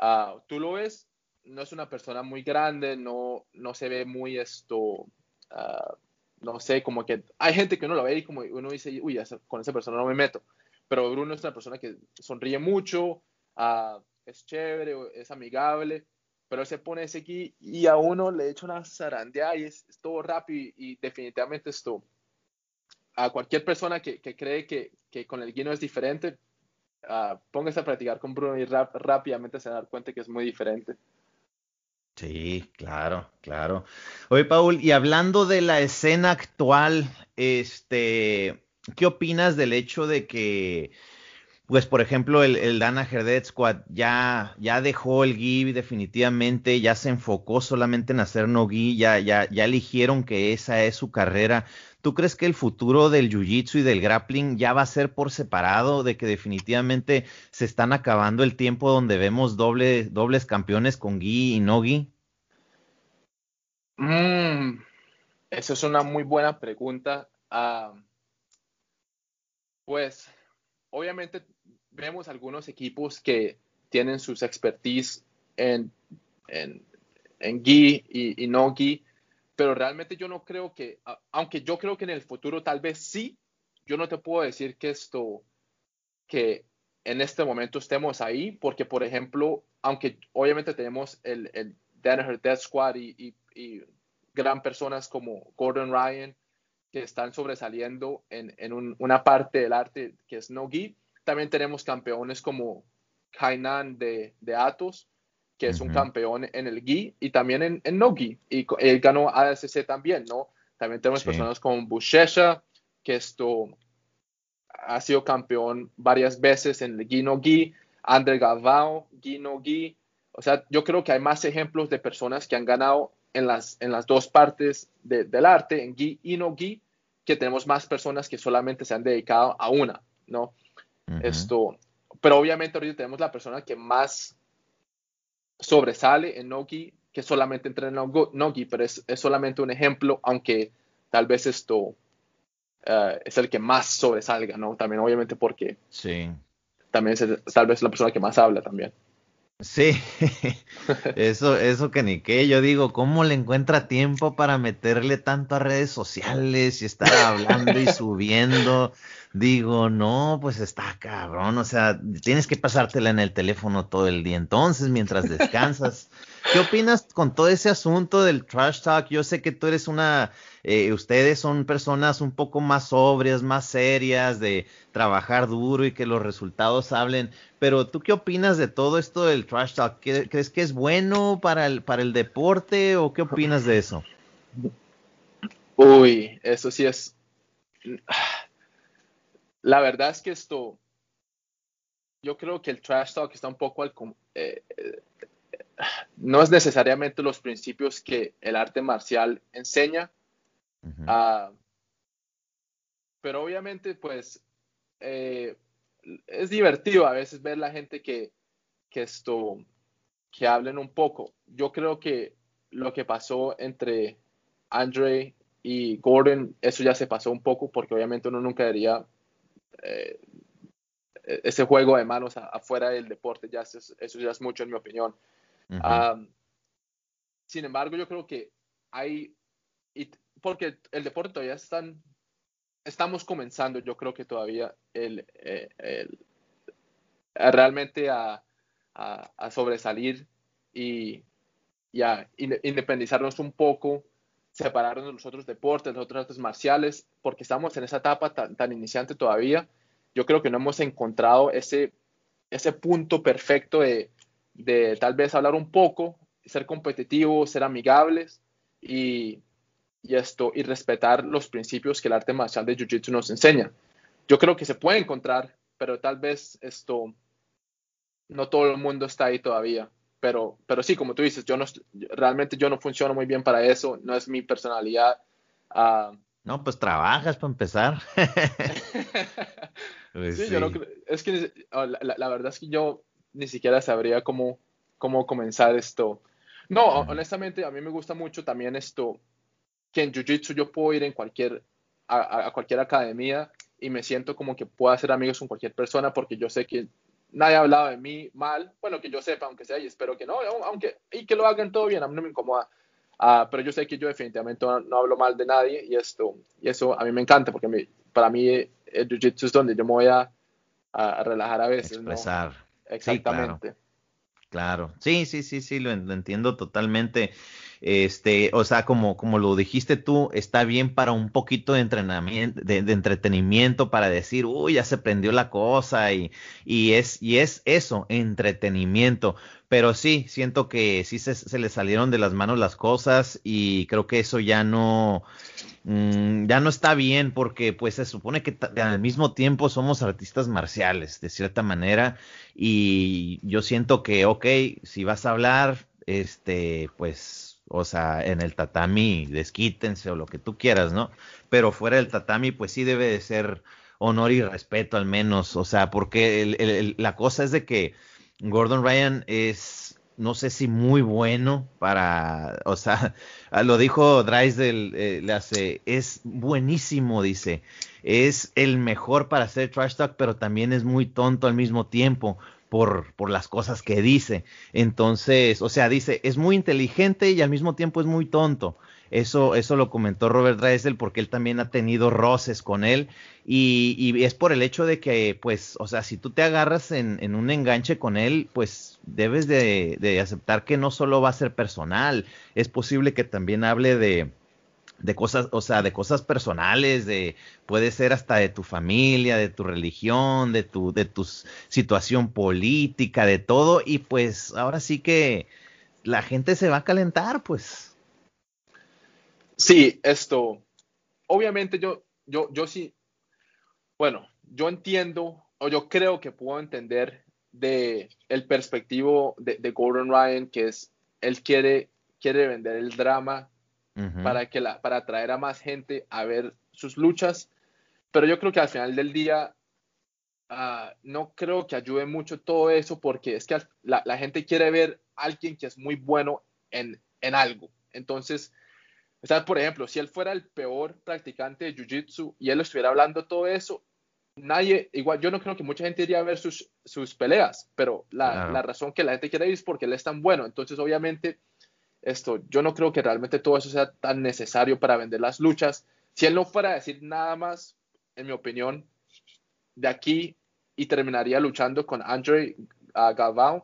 uh, tú lo ves, no es una persona muy grande, no, no se ve muy esto, uh, no sé, como que hay gente que uno lo ve y como uno dice, uy, con esa persona no me meto. Pero Bruno es una persona que sonríe mucho, uh, es chévere, es amigable, pero se pone ese aquí y a uno le echa una zarandeada y es, todo rápido y, definitivamente esto. A cualquier persona que, que cree que, que, con el guino es diferente, uh, póngase a practicar con Bruno y rápidamente se va cuenta que es muy diferente. Sí, claro, claro. Oye, Paul, y hablando de la escena actual, este, ¿qué opinas del hecho de que, pues, por ejemplo, el, el Dana Herdet Squad ya, ya dejó el GI definitivamente, ya se enfocó solamente en hacer no GI, ya, ya, ya eligieron que esa es su carrera. ¿Tú crees que el futuro del jiu-jitsu y del grappling ya va a ser por separado, de que definitivamente se están acabando el tiempo donde vemos doble, dobles campeones con gi y no gi? Mm, esa es una muy buena pregunta. Ah, pues, obviamente vemos algunos equipos que tienen sus expertise en, en, en gi y, y no gi pero realmente yo no creo que, aunque yo creo que en el futuro tal vez sí, yo no te puedo decir que esto, que en este momento estemos ahí, porque por ejemplo, aunque obviamente tenemos el, el Danaher Death Squad y, y, gran personas como Gordon Ryan, que están sobresaliendo en, en una parte del arte que es no-gi, también tenemos campeones como Kainan de, de Atos, que es un campeón en el GI y también en, en no GI. Y él ganó ASC también, ¿no? También tenemos personas como Bushesha, que esto ha sido campeón varias veces en el GI no GI, André Gavao, GI no GI. O sea, yo creo que hay más ejemplos de personas que han ganado en las, en las dos partes del arte, en GI y no GI, que tenemos más personas que solamente se han dedicado a una, ¿no? Esto, pero obviamente ahorita tenemos la persona que más sobresale en Nogi que solamente entrena en Nogi, pero es, solamente un ejemplo, aunque tal vez esto eh, es el que más sobresalga, ¿no? También obviamente porque sí. también es tal vez la persona que más habla también. Sí, eso, eso que ni qué, yo digo, ¿cómo le encuentra tiempo para meterle tanto a redes sociales y estar hablando y subiendo? Digo, no, pues está cabrón, o sea, tienes que pasártela en el teléfono todo el día entonces mientras descansas. ¿Qué opinas con todo ese asunto del trash talk? Yo sé que tú eres una eh, ustedes son personas un poco más sobrias, más serias, de trabajar duro y que los resultados hablen. Pero tú qué opinas de todo esto del trash talk? ¿Crees que es bueno para el, para el deporte o qué opinas de eso? Uy, eso sí es... La verdad es que esto, yo creo que el trash talk está un poco al... Eh, eh, no es necesariamente los principios que el arte marcial enseña, ah, pero obviamente pues eh, es divertido a veces ver la gente que, que esto, que hablen un poco. Yo creo que lo que pasó entre Andre y Gordon, eso ya se pasó un poco porque obviamente uno nunca diría eh, ese juego de manos afuera del deporte, ya eso, ya es mucho en mi opinión. sin embargo, yo creo que hay, porque el deporte todavía están, estamos comenzando, yo creo que todavía el, eh, realmente a, sobresalir y, y, a independizarnos un poco, separarnos de los otros deportes, de los otros artes marciales, porque estamos en esa etapa tan, tan iniciante todavía. Yo creo que no hemos encontrado ese, ese punto perfecto de, de tal vez hablar un poco, ser competitivos, ser amigables y, y, esto, y respetar los principios que el arte marcial de Jiu-Jitsu nos enseña. Yo creo que se puede encontrar, pero tal vez esto, no todo el mundo está ahí todavía. Pero, pero sí, como tú dices, yo no, realmente yo no funciono muy bien para eso, no es mi personalidad. Uh, no, pues trabajas para empezar. Pues sí, yo no es que oh, la, verdad es que yo ni siquiera sabría cómo, cómo comenzar esto. No, honestamente, a mí me gusta mucho también esto, que en Jiu-Jitsu yo puedo ir en cualquier, a, cualquier academia y me siento como que puedo hacer amigos con cualquier persona porque yo sé que nadie ha hablado de mí mal, bueno, que yo sepa, aunque sea, y espero que no, aunque, y que lo hagan todo bien, a mí no me incomoda. Uh, pero yo sé que yo definitivamente no, hablo mal de nadie y esto y eso a mí me encanta porque para mí el jiu-jitsu es donde yo me voy a, relajar a veces. Expresar. Exactamente. claro. Sí, sí, sí, sí, lo, entiendo totalmente. Este, o sea, como, como lo dijiste tú, está bien para un poquito de entrenamiento, de, entretenimiento, para decir, uy, ya se prendió la cosa, y, y es, y es eso, entretenimiento. Pero sí, siento que sí se, se le salieron de las manos las cosas, y creo que eso ya no, Mm, ya no está bien porque pues se supone que al mismo tiempo somos artistas marciales de cierta manera y yo siento que ok si vas a hablar este pues o sea en el tatami desquítense o lo que tú quieras no pero fuera del tatami pues sí debe de ser honor y respeto al menos o sea porque la cosa es de que Gordon Ryan es no sé si muy bueno para, o sea, lo dijo Drysdale, eh, le hace, es buenísimo, dice, es el mejor para hacer trash talk, pero también es muy tonto al mismo tiempo por, por las cosas que dice. Entonces, o sea, dice, es muy inteligente y al mismo tiempo es muy tonto. Eso, eso lo comentó Robert Drysdale porque él también ha tenido roces con él y, y, es por el hecho de que, pues, o sea, si tú te agarras en, en un enganche con él, pues debes de, de, aceptar que no solo va a ser personal, es posible que también hable de, de cosas, o sea, de cosas personales, de puede ser hasta de tu familia, de tu religión, de tu de tu situación política, de todo y pues ahora sí que la gente se va a calentar, pues. Sí, esto, obviamente yo, yo, yo sí, bueno, yo entiendo o yo creo que puedo entender de el perspectivo de, Gordon Ryan, que es, él quiere, quiere vender el drama para, que la, para atraer a más gente a ver sus luchas, pero yo creo que al final del día ah, no creo que ayude mucho todo eso porque es que la, la, gente quiere ver a alguien que es muy bueno en, en algo. Entonces, o sea, por ejemplo, si él fuera el peor practicante de Jiu-Jitsu y él estuviera hablando todo eso, nadie, igual yo no creo que mucha gente iría a ver sus, sus peleas, pero la, la, razón que la gente quiere ir es porque él es tan bueno. Entonces, obviamente, esto, yo no creo que realmente todo eso sea tan necesario para vender las luchas. Si él no fuera a decir nada más, en mi opinión, de aquí y terminaría luchando con Andre uh,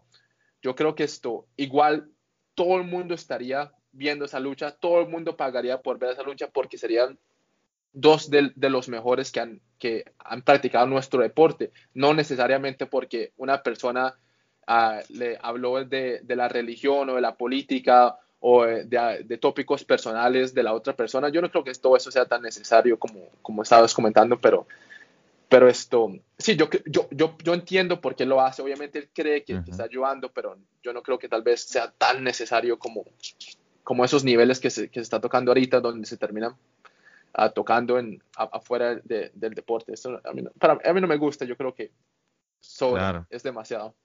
yo creo que esto, igual todo el mundo estaría viendo esa lucha, todo el mundo pagaría por ver esa lucha porque serían dos de, los mejores que han, que han practicado nuestro deporte, no necesariamente porque una persona ah, le habló de, la religión o de la política o de, tópicos personales de la otra persona. Yo no creo que todo eso sea tan necesario como, como estabas comentando, pero, pero esto, sí, yo, yo, yo, yo entiendo por qué lo hace. Obviamente él cree que, está ayudando, pero yo no creo que tal vez sea tan necesario como, como esos niveles que se, que se está tocando ahorita, donde se terminan uh, tocando en, afuera del deporte. Eso a, mí, para, a mí no me gusta, yo creo que solo es demasiado.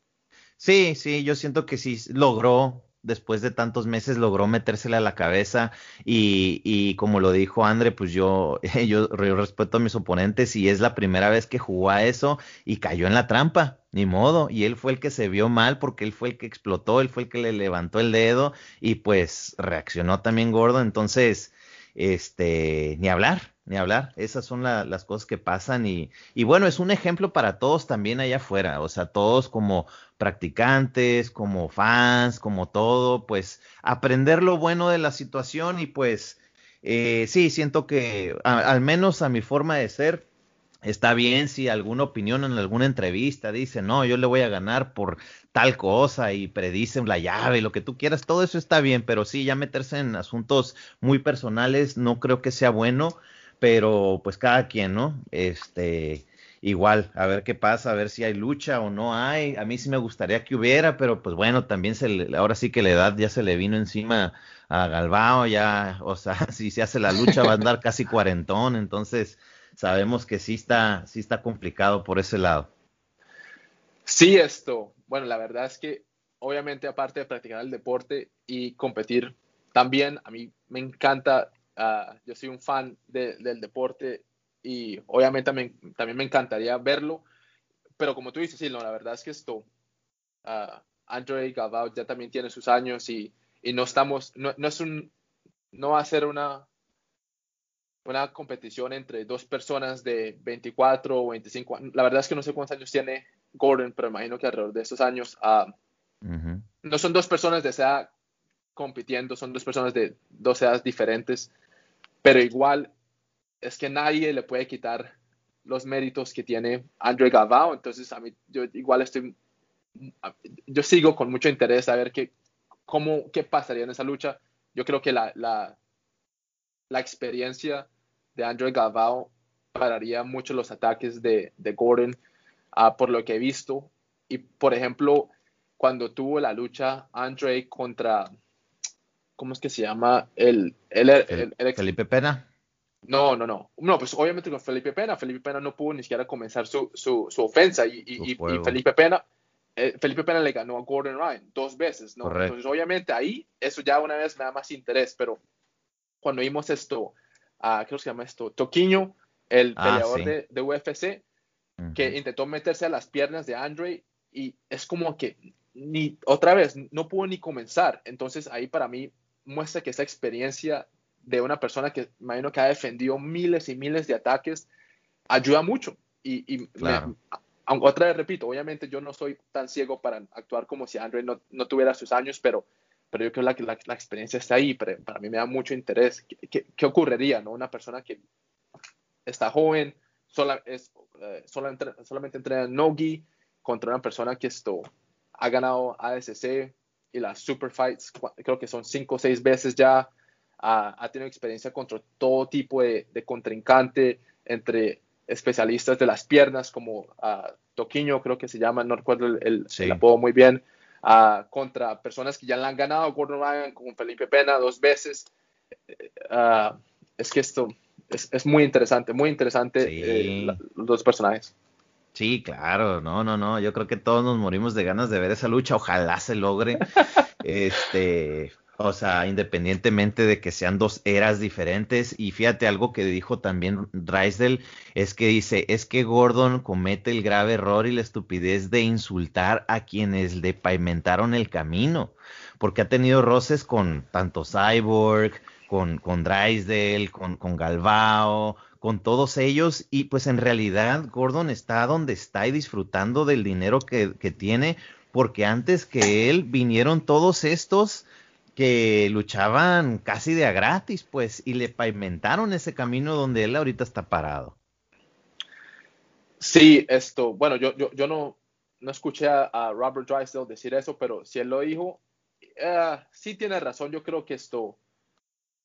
Sí, sí, yo siento que sí logró después de tantos meses logró metérsela a la cabeza y, y como lo dijo André, pues yo, yo, respeto a mis oponentes y es la primera vez que jugó a eso y cayó en la trampa, ni modo, y él fue el que se vio mal porque él fue el que explotó, él fue el que le levantó el dedo y pues reaccionó también gordo, entonces, este, ni hablar, ni hablar. Esas son las cosas que pasan y, y, bueno, es un ejemplo para todos también allá afuera, o sea, todos como practicantes, como fans, como todo, pues aprender lo bueno de la situación y pues eh, sí, siento que al menos a mi forma de ser, está bien si alguna opinión en alguna entrevista dice, no, yo le voy a ganar por tal cosa y predicen la llave, lo que tú quieras, todo eso está bien, pero sí, ya meterse en asuntos muy personales no creo que sea bueno pero pues cada quien, ¿no? Este, igual, a ver qué pasa, a ver si hay lucha o no hay. A mí sí me gustaría que hubiera, pero pues bueno, también se le, ahora sí que la edad ya se le vino encima a Galbao, ya, o sea, si se hace la lucha va a andar casi cuarentón, entonces sabemos que sí está, sí está complicado por ese lado. Sí, esto, bueno, la verdad es que obviamente aparte de practicar el deporte y competir, también a mí me encanta Ah, yo soy un fan del deporte y obviamente también, me encantaría verlo, pero como tú dices, sí, la verdad es que esto, uh, Andre Galvao ya también tiene sus años y, no estamos, no, es un, no va a ser una, una competición entre dos personas de 24 o 25 años. La verdad es que no sé cuántos años tiene Gordon, pero imagino que alrededor de esos años. Ah, no son dos personas de esa compitiendo, son dos personas de dos edades diferentes pero igual es que nadie le puede quitar los méritos que tiene Andre Galvao, entonces a mí yo igual estoy, yo sigo con mucho interés a ver qué, cómo, qué pasaría en esa lucha. Yo creo que la, la, la experiencia de Andre Galvao pararía mucho los ataques de, de Gordon uh, por lo que he visto. Y por ejemplo, cuando tuvo la lucha Andre contra ¿cómo es que se llama? El, el, Felipe Pena. No, no, no. No, pues obviamente con Felipe Pena. Felipe Pena no pudo ni siquiera comenzar su, su, su ofensa y, y, Felipe Pena. Eh, Felipe Pena le ganó a Gordon Ryan dos veces, ¿no? Entonces, obviamente ahí, eso ya una vez me da más interés, pero cuando vimos esto, uh, ¿qué se llama esto? Toquiño, el ah, peleador de, de, UFC, que intentó meterse a las piernas de Andre y es como que ni otra vez no pudo ni comenzar. Entonces ahí para mí muestra que esa experiencia de una persona que imagino que ha defendido miles y miles de ataques ayuda mucho. Y, aunque otra vez repito, obviamente yo no soy tan ciego para actuar como si Andre no, no tuviera sus años, pero, pero yo creo que la, la, experiencia está ahí. Pero para mí me da mucho interés. ¿Qué, qué, ocurriría? ¿no? Una persona que está joven, sola, es, eh, solamente entrena Nogi contra una persona que esto ha ganado ASC, y las super fights, creo que son cinco o seis veces ya. ha tenido experiencia contra todo tipo de, contrincante, entre especialistas de las piernas como uh, Toquiño, creo que se llama, no recuerdo el, apodo muy bien, contra personas que ya le han ganado, Gordon Ryan, como Felipe Pena, dos veces. es que esto es, muy interesante, muy interesante eh, los dos personajes. Sí, claro, no, no, no, yo creo que todos nos morimos de ganas de ver esa lucha, ojalá se logre, este, o sea, independientemente de que sean dos eras diferentes, y fíjate algo que dijo también Drysdale, es que dice, es que Gordon comete el grave error y la estupidez de insultar a quienes le pavimentaron el camino, porque ha tenido roces con tanto Cyborg, con, con Drysdale, con, con Galvao, con todos ellos y pues en realidad Gordon está donde está y disfrutando del dinero que, tiene porque antes que él vinieron todos estos que luchaban casi de a gratis, pues, y le pavimentaron ese camino donde él ahorita está parado. Sí, esto, bueno, yo, yo, yo no, no escuché a, Robert Drysdale decir eso, pero si él lo dijo, eh, sí tiene razón. Yo creo que esto,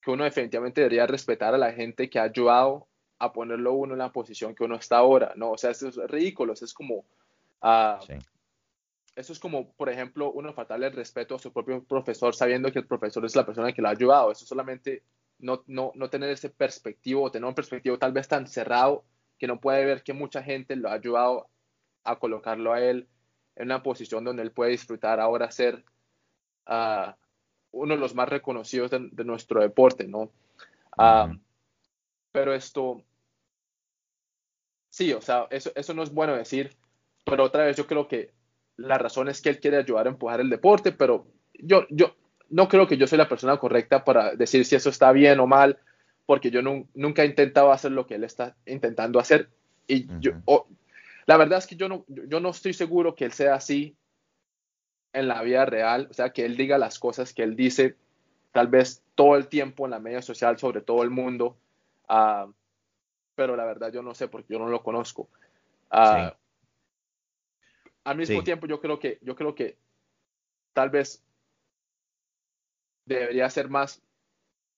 que uno definitivamente debería respetar a la gente que ha ayudado a ponerlo uno en la posición que uno está ahora, ¿no? O sea, eso es ridículo, es como, uh, eso es como, por ejemplo, uno faltarle el respeto a su propio profesor sabiendo que el profesor es la persona que lo ha ayudado. Eso solamente no, no, no tener ese perspectivo, tener un perspectivo tal vez tan cerrado que no puede ver que mucha gente lo ha ayudado a colocarlo a él en una posición donde él puede disfrutar ahora ser uh, uno de los más reconocidos de, nuestro deporte, ¿no? Uh, pero esto, sí, o sea, eso, eso no es bueno decir, pero otra vez yo creo que la razón es que él quiere ayudar a empujar el deporte, pero yo, yo no creo que yo soy la persona correcta para decir si eso está bien o mal, porque yo nunca he intentado hacer lo que él está intentando hacer. Y yo, la verdad es que yo no, yo no estoy seguro que él sea así en la vida real, o sea, que él diga las cosas que él dice tal vez todo el tiempo en la media social sobre todo el mundo, uh, pero la verdad yo no sé porque yo no lo conozco. Uh, al mismo tiempo, yo creo que, yo creo que tal vez debería ser más,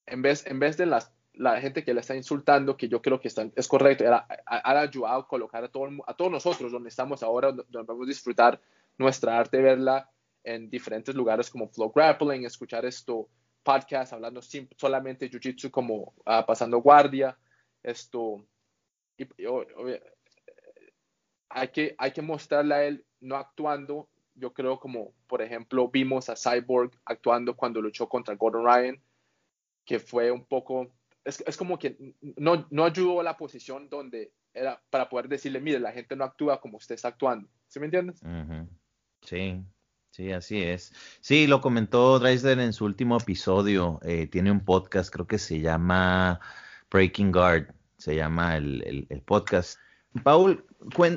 en vez, en vez de las, la gente que le está insultando, que yo creo que es correcto, era, ha ayudado a colocar a, todo, a todos nosotros donde estamos ahora, donde vamos a disfrutar nuestra arte, verla en diferentes lugares como Flow Grappling, escuchar esto, podcast, hablando solamente Jiu-Jitsu como uh, pasando guardia, esto, y, hay, que, hay que mostrarle a él no actuando, yo creo como, por ejemplo, vimos a Cyborg actuando cuando luchó contra Gordon Ryan, que fue un poco, es, es como que no, no ayudó a la posición donde era para poder decirle, mire, la gente no actúa como usted está actuando. ¿Sí me entiendes? Sí, sí, así es. Sí, lo comentó Dreisler en su último episodio. Eh, tiene un podcast, creo que se llama Breaking Guard, se llama el, el podcast. Paul,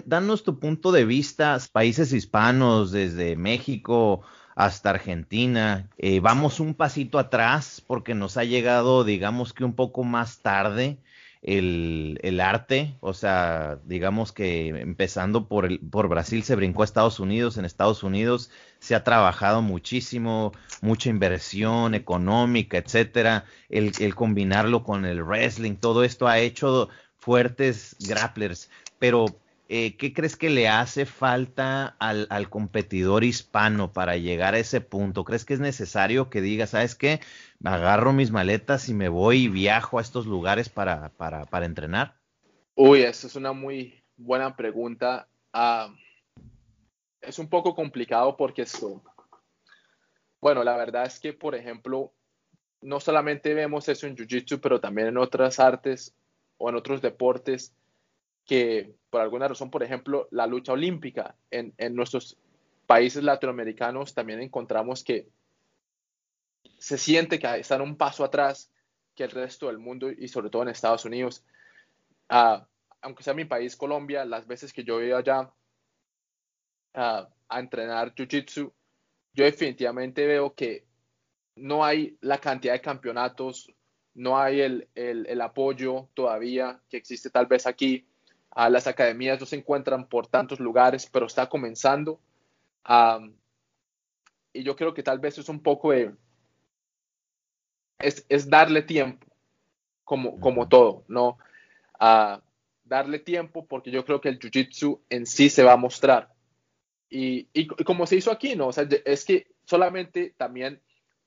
danos tu punto de vista, países hispanos, desde México hasta Argentina. Eh, vamos un pasito atrás porque nos ha llegado, digamos que un poco más tarde el, el arte, o sea, digamos que empezando por, el, por Brasil se brincó a Estados Unidos, en Estados Unidos se ha trabajado muchísimo, mucha inversión económica, etcétera, el, el combinarlo con el wrestling, todo esto ha hecho fuertes grapplers, pero eh, ¿qué crees que le hace falta al, competidor hispano para llegar a ese punto? ¿Crees que es necesario que diga, sabes qué, agarro mis maletas y me voy y viajo a estos lugares para, para, para entrenar? Uy, esa es una muy buena pregunta. Ah, es un poco complicado porque esto, bueno, la verdad es que, por ejemplo, no solamente vemos eso en Jiu-Jitsu, pero también en otras artes o en otros deportes que por alguna razón, por ejemplo, la lucha olímpica en, en nuestros países latinoamericanos también encontramos que se siente que están un paso atrás que el resto del mundo y sobre todo en Estados Unidos. Uh, aunque sea mi país, Colombia, las veces que yo he ido allá uh, a entrenar Jiu-Jitsu, yo definitivamente veo que no hay la cantidad de campeonatos, no hay el, el, el apoyo todavía que existe tal vez aquí las academias no se encuentran por tantos lugares, pero está comenzando. y yo creo que tal vez es un poco de, es, darle tiempo, como, como todo, ¿no? darle tiempo porque yo creo que el Jiu-Jitsu en sí se va a mostrar. Y, y, como se hizo aquí, ¿no? O sea, es que solamente también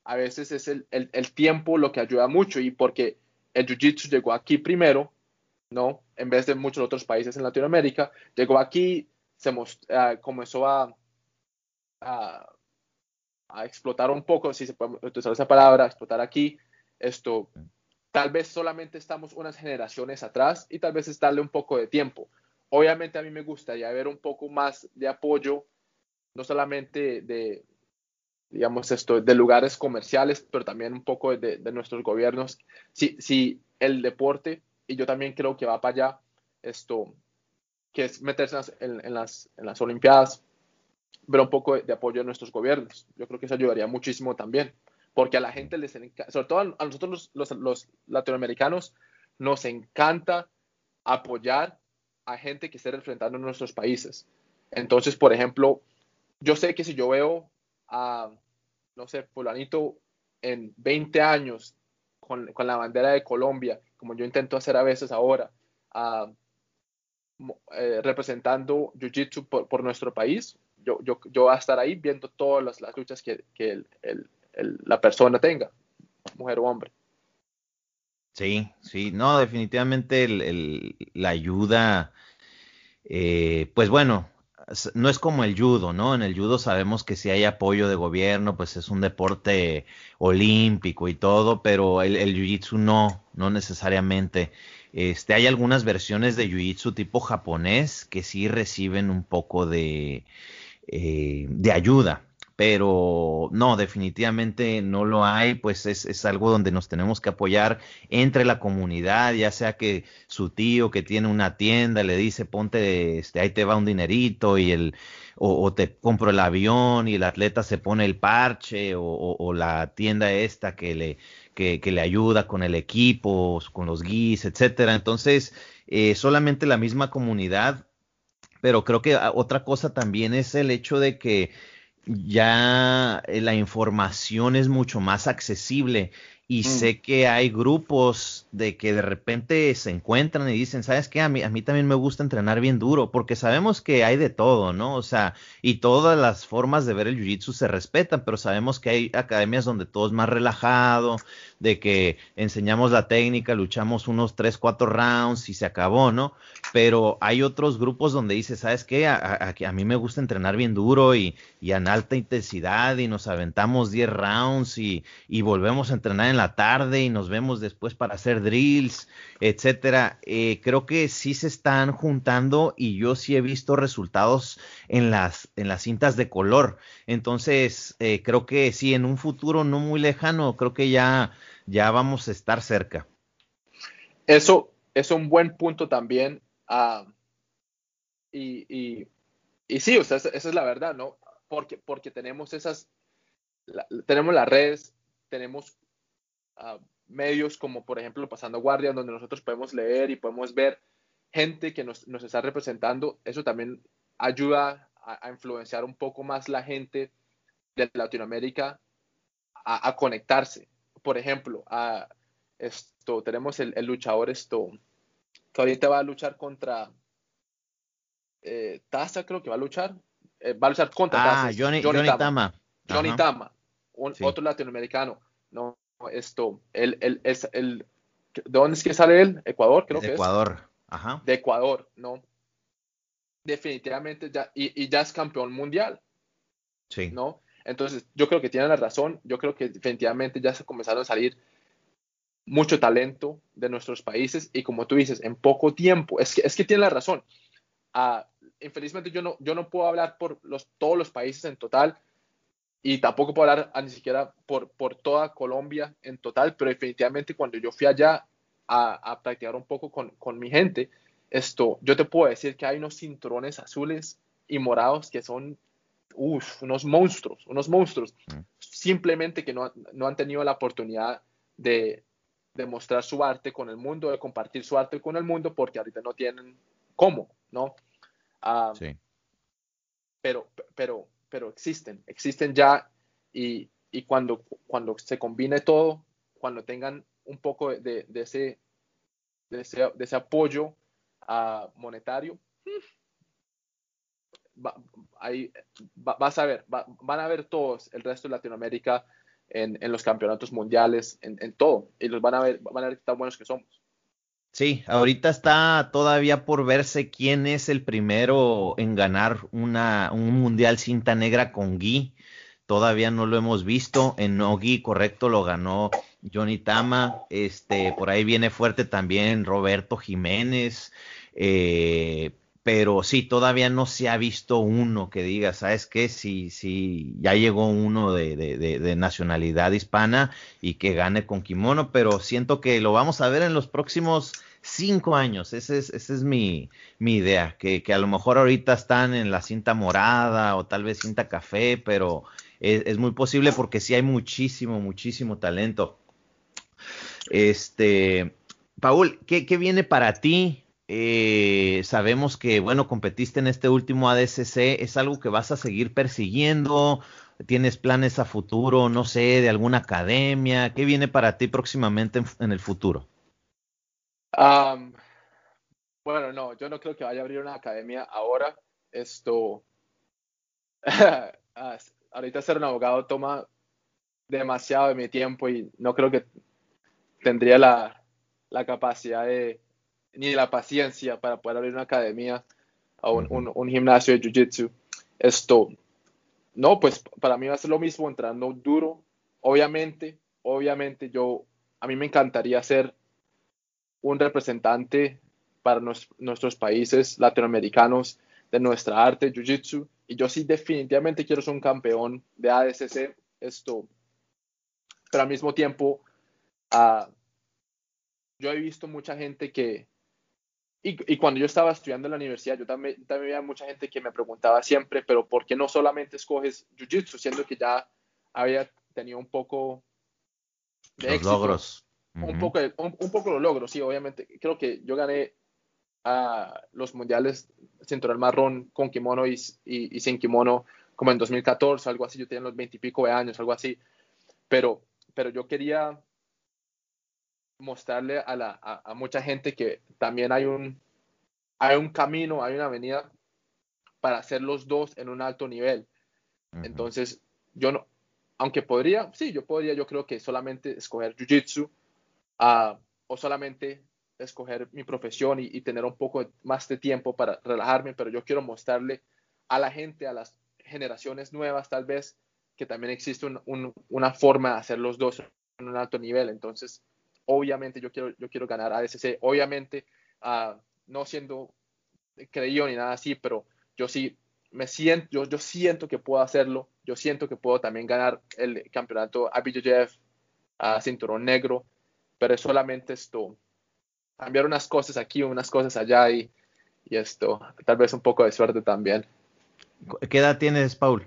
a veces es el, el, el tiempo lo que ayuda mucho y porque el Jiu-Jitsu llegó aquí primero, ¿no? En vez de muchos otros países en Latinoamérica, llegó aquí, se uh, comenzó a, a, explotar un poco, si se puede utilizar esa palabra, explotar aquí, esto, tal vez solamente estamos unas generaciones atrás y tal vez es darle un poco de tiempo. Obviamente a mí me gustaría ver un poco más de apoyo, no solamente de, digamos esto, de lugares comerciales, pero también un poco de, de nuestros gobiernos. Si, si el deporte y yo también creo que va para allá esto, que es meterse en, las, en las Olimpiadas, ver un poco de, apoyo de nuestros gobiernos. Yo creo que eso ayudaría muchísimo también, porque a la gente les sobre todo a nosotros los, latinoamericanos, nos encanta apoyar a gente que esté representando nuestros países. Entonces, por ejemplo, yo sé que si yo veo a, no sé, fulanito en 20 años con, la bandera de Colombia, como yo intento hacer a veces ahora, eh, representando Jiu-Jitsu por, nuestro país, yo, yo, yo, voy a estar ahí viendo todas las, luchas que, que el, la persona tenga, mujer o hombre. Sí, sí, no, definitivamente la ayuda, eh, pues bueno, no es como el judo, ¿no? En el judo sabemos que si hay apoyo de gobierno, pues es un deporte olímpico y todo, pero el, jiu-jitsu no, no necesariamente. Este, hay algunas versiones de jiu-jitsu tipo japonés que sí reciben un poco de, eh, de ayuda pero no, definitivamente no lo hay, pues es, es, algo donde nos tenemos que apoyar entre la comunidad, ya sea que su tío que tiene una tienda le dice ponte, este, ahí te va un dinerito y el, o, te compro el avión y el atleta se pone el parche o, o, la tienda esta que le, que, que, le ayuda con el equipo, con los guis, etcétera. Entonces, eh, solamente la misma comunidad, pero creo que ah, otra cosa también es el hecho de que ya eh, la información es mucho más accesible y mm. sé que hay grupos de que de repente se encuentran y dicen, ¿sabes qué? A mí, a mí también me gusta entrenar bien duro, porque sabemos que hay de todo, ¿no? O sea, y todas las formas de ver el jiu-jitsu se respetan, pero sabemos que hay academias donde todo es más relajado, de que enseñamos la técnica, luchamos unos 3, 4 rounds y se acabó, ¿no? Pero hay otros grupos donde dice, ¿sabes qué? A, a, mí me gusta entrenar bien duro y, y, en alta intensidad y nos aventamos 10 rounds y, y, volvemos a entrenar en la tarde y nos vemos después para hacer drills, etcétera. Eh, creo que sí se están juntando y yo sí he visto resultados en las, en las cintas de color. Entonces, eh, creo que sí, en un futuro no muy lejano, creo que ya ya vamos a estar cerca. Eso es un buen punto también. Ah, y, y, sí, o sea, esa, es la verdad, ¿no? Porque, porque tenemos esas, tenemos las redes, tenemos ah, medios como por ejemplo Pasando Guardia, donde nosotros podemos leer y podemos ver gente que nos, está representando. Eso también ayuda a, influenciar un poco más la gente de Latinoamérica a, a conectarse por ejemplo, a esto, tenemos el, luchador esto, que ahorita va a luchar contra eh, Taza, creo que va a luchar. Eh, va a luchar contra ah, Johnny, Tama. Johnny Tama, otro latinoamericano. No, esto, él, es el, ¿de dónde es que sale él? Ecuador, creo de que Ecuador. Ajá. De Ecuador, ¿no? Definitivamente ya, y, y, ya es campeón mundial. Sí. ¿No? Entonces, yo creo que tienen la razón, yo creo que definitivamente ya se comenzaron a salir mucho talento de nuestros países y como tú dices, en poco tiempo, es que, es que tienen la razón. Ah, infelizmente yo no, yo no puedo hablar por los, todos los países en total y tampoco puedo hablar ni siquiera por, por toda Colombia en total, pero definitivamente cuando yo fui allá a, a practicar un poco con, con, mi gente, esto, yo te puedo decir que hay unos cinturones azules y morados que son uf, unos monstruos, unos monstruos, mm. simplemente que no, no, han tenido la oportunidad de, de, mostrar su arte con el mundo, de compartir su arte con el mundo, porque ahorita no tienen cómo, ¿no? Ah, sí. Pero, pero, pero existen, existen ya y, y, cuando, cuando se combine todo, cuando tengan un poco de, de ese, de, ese, de ese apoyo uh, monetario, ahí vas a ver, van a ver todos el resto de Latinoamérica en, los campeonatos mundiales, en, todo, y los van a ver, van a ver tan buenos que somos. Sí, ahorita está todavía por verse quién es el primero en ganar una, un mundial cinta negra con Gui. Todavía no lo hemos visto. En no Gui, correcto, lo ganó Johnny Tama. Este, por ahí viene fuerte también Roberto Jiménez. Eh, pero sí, todavía no se ha visto uno que diga, ¿sabes qué? Si, si ya llegó uno de, de, de, nacionalidad hispana y que gane con kimono, pero siento que lo vamos a ver en los próximos cinco años. Esa es, ese es mi, mi idea, que, que, a lo mejor ahorita están en la cinta morada o tal vez cinta café, pero es, muy posible porque sí hay muchísimo, muchísimo talento. Este, Paul, ¿qué, viene para ti? Eh, sabemos que, bueno, competiste en este último ADCC, ¿es algo que vas a seguir persiguiendo? ¿Tienes planes a futuro, no sé, de alguna academia? ¿Qué viene para ti próximamente en, el futuro? Bueno, no, yo no creo que vaya a abrir una academia ahora. Esto, ahorita ser un abogado toma demasiado de mi tiempo y no creo que tendría la, capacidad ni la paciencia para poder abrir una academia o un, gimnasio de jiu-jitsu. Esto, no, pues para mí va a ser lo mismo entrando duro. Obviamente, obviamente yo, a mí me encantaría ser un representante para nuestros países latinoamericanos de nuestra arte, Jiu-Jitsu. Y yo sí definitivamente quiero ser un campeón de ADCC, esto. Pero al mismo tiempo, uh, yo he visto mucha gente que, y, cuando yo estaba estudiando en la universidad, yo también, también había mucha gente que me preguntaba siempre, pero ¿por qué no solamente escoges Jiu-Jitsu, siendo que ya había tenido un poco de los logros? Un, poco, un, poco los logros, sí, obviamente. Creo que yo gané a los mundiales cinturón marrón con kimono y, y, sin kimono como en 2014, algo así. Yo tenía los 20 y pico de años, algo así. Pero, pero yo quería mostrarle a, la, a, mucha gente que también hay un, hay un camino, hay una avenida para hacer los dos en un alto nivel. Entonces, yo no, aunque podría, sí, yo podría, yo creo que solamente escoger Jiu-Jitsu ah, o solamente escoger mi profesión y, tener un poco más de tiempo para relajarme, pero yo quiero mostrarle a la gente, a las generaciones nuevas tal vez, que también existe una forma de hacer los dos en un alto nivel. Entonces, obviamente yo quiero, yo quiero ganar ADCC, obviamente uh, no siendo creído ni nada así, pero yo sí me siento, yo, yo siento que puedo hacerlo, yo siento que puedo también ganar el campeonato IBJJF a cinturón negro, pero es solamente esto, cambiar unas cosas aquí, unas cosas allá y, y esto, tal vez un poco de suerte también. ¿Qué edad tienes, Paul?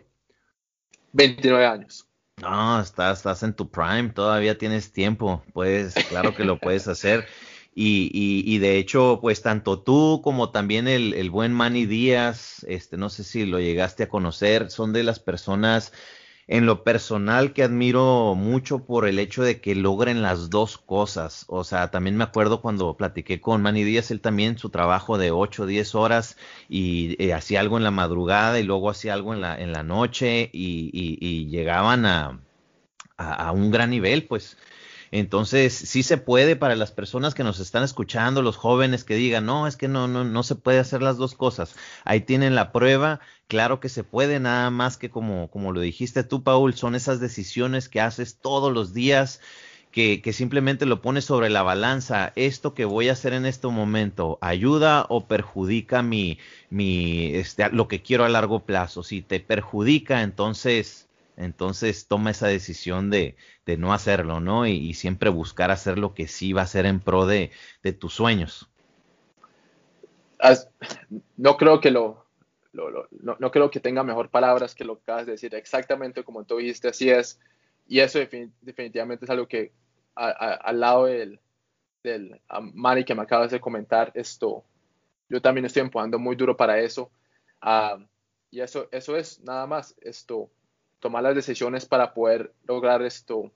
29 años. No, estás, estás en tu prime, todavía tienes tiempo, pues claro que lo puedes hacer. Y, y, de hecho, pues tanto tú como también el, el, buen Manny Díaz, este, no sé si lo llegaste a conocer, son de las personas en lo personal que admiro mucho por el hecho de que logren las dos cosas. O sea, también me acuerdo cuando platiqué con Manny Díaz, él también su trabajo de 8 o 10 horas y eh, hacía algo en la madrugada y luego hacía algo en la, en la noche y, y, llegaban a, a, un gran nivel, pues. Entonces, sí se puede para las personas que nos están escuchando, los jóvenes que digan, no, es que no, no, no se puede hacer las dos cosas. Ahí tienen la prueba, claro que se puede, nada más que como, como lo dijiste tú, Paul, son esas decisiones que haces todos los días. Que, que, simplemente lo pones sobre la balanza, esto que voy a hacer en este momento, ayuda o perjudica mi, mi, este, lo que quiero a largo plazo. Si te perjudica, entonces entonces toma esa decisión de, no hacerlo, ¿no? Y, siempre buscar hacer lo que sí va a ser en pro de, tus sueños. no creo que lo, no, creo que tenga mejor palabras que lo que acabas de decir. Exactamente como tú dijiste, así es. Y eso definitivamente es algo que al lado del, del Mari que me acabas de comentar, esto, yo también estoy empujando muy duro para eso. Ah, y eso, eso es nada más, esto, tomar las decisiones para poder lograr esto,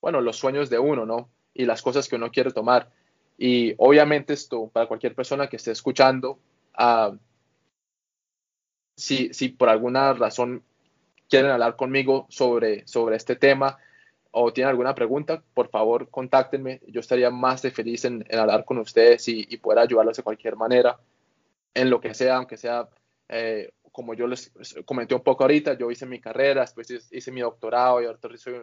bueno, los sueños de uno, ¿no? Y las cosas que uno quiere tomar. Y obviamente esto, para cualquier persona que esté escuchando, uh, si, si por alguna razón quieren hablar conmigo sobre, sobre este tema o tienen alguna pregunta, por favor, contáctenme. Yo estaría más de feliz en, hablar con ustedes y, y, poder ayudarlos de cualquier manera, en lo que sea, aunque sea eh, como yo les comenté un poco ahorita, yo hice mi carrera, después hice mi doctorado y ahorita soy,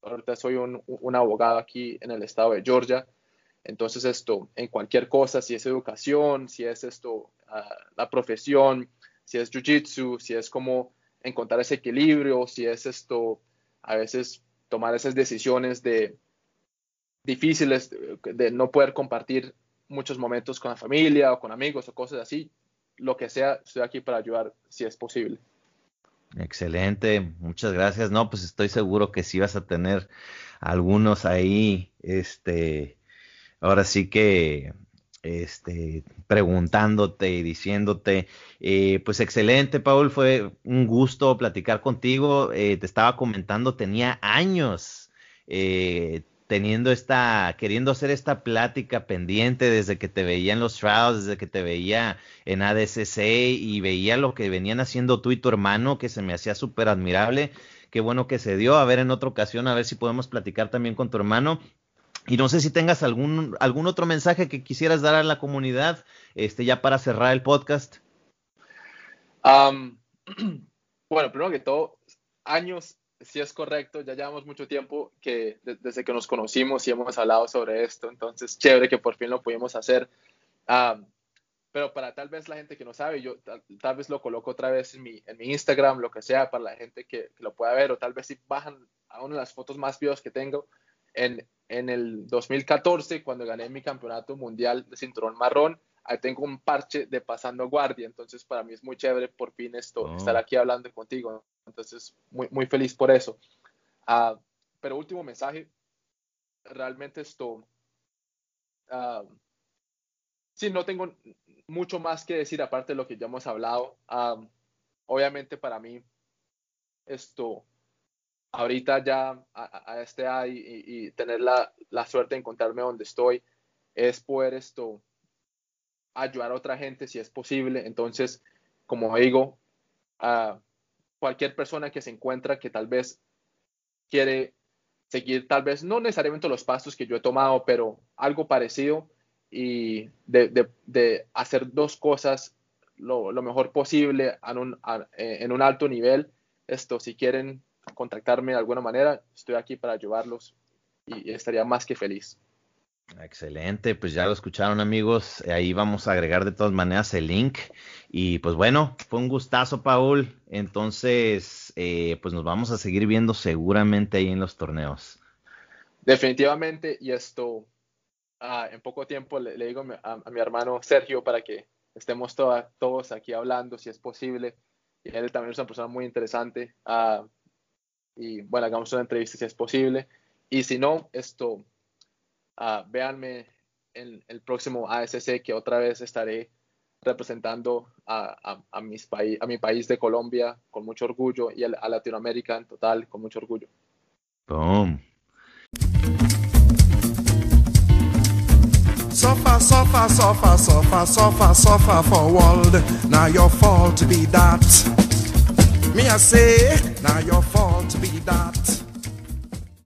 ahorita soy un, un, abogado aquí en el estado de Georgia. Entonces esto, en cualquier cosa, si es educación, si es esto, ah, la profesión, si es jiu-jitsu, si es como encontrar ese equilibrio, si es esto, a veces tomar esas decisiones de difíciles, de no poder compartir muchos momentos con la familia o con amigos o cosas así, lo que sea, estoy aquí para ayudar si es posible. Excelente, muchas gracias. No, pues estoy seguro que sí vas a tener algunos ahí, este, ahora sí que, este, preguntándote y diciéndote, eh, pues excelente, Paul, fue un gusto platicar contigo. Eh, te estaba comentando, tenía años eh, teniendo esta, queriendo hacer esta plática pendiente desde que te veía en los trials, desde que te veía en ADCC y veía lo que venían haciendo tú y tu hermano, que se me hacía súper admirable. Qué bueno que se dio. A ver en otra ocasión, a ver si podemos platicar también con tu hermano. Y no sé si tengas algún, algún otro mensaje que quisieras dar a la comunidad, este, ya para cerrar el podcast. bueno, primero que todo, años sí es correcto, ya llevamos mucho tiempo que desde que nos conocimos y hemos hablado sobre esto, entonces chévere que por fin lo pudimos hacer. pero para tal vez la gente que no sabe, yo tal, vez lo coloco otra vez en mi, en mi, Instagram, lo que sea, para la gente que, lo pueda ver, o tal vez si bajan a una de las fotos más vivas que tengo, en, en el 2014, cuando gané mi campeonato mundial de cinturón marrón, ahí tengo un parche de pasando guardia, entonces para mí es muy chévere por fin esto, oh. estar aquí hablando contigo. Entonces, muy, muy feliz por eso. Ah, pero último mensaje, realmente esto, uh, sí, no tengo mucho más que decir aparte de lo que ya hemos hablado. Ah, obviamente para mí, esto, ahorita ya a, este edad y, tener la, la, suerte de encontrarme donde estoy, es poder esto, ayudar a otra gente si es posible. Entonces, como digo, uh, cualquier persona que se encuentra que tal vez quiere seguir, tal vez no necesariamente los pasos que yo he tomado, pero algo parecido y de, hacer dos cosas lo, mejor posible en un, en un alto nivel. Esto, si quieren contactarme de alguna manera, estoy aquí para ayudarlos y estaría más que feliz. Excelente, pues ya lo escucharon amigos, ahí vamos a agregar de todas maneras el link. Y pues bueno, fue un gustazo Paul, entonces eh, pues nos vamos a seguir viendo seguramente ahí en los torneos. Definitivamente y esto ah, en poco tiempo le, digo a, mi hermano Sergio para que estemos todos aquí hablando si es posible. Y él también es una persona muy interesante ah, y bueno, hagamos una entrevista si es posible. Y si no, esto uh, véanme en el próximo ASC que otra vez estaré representando a, a, mis a mi país de Colombia con mucho orgullo y a, Latinoamérica en total con mucho orgullo. Boom. Suffer, suffer, suffer, suffer, suffer, suffer for world. Now your fault to be that. Me I say, now your fault to be that.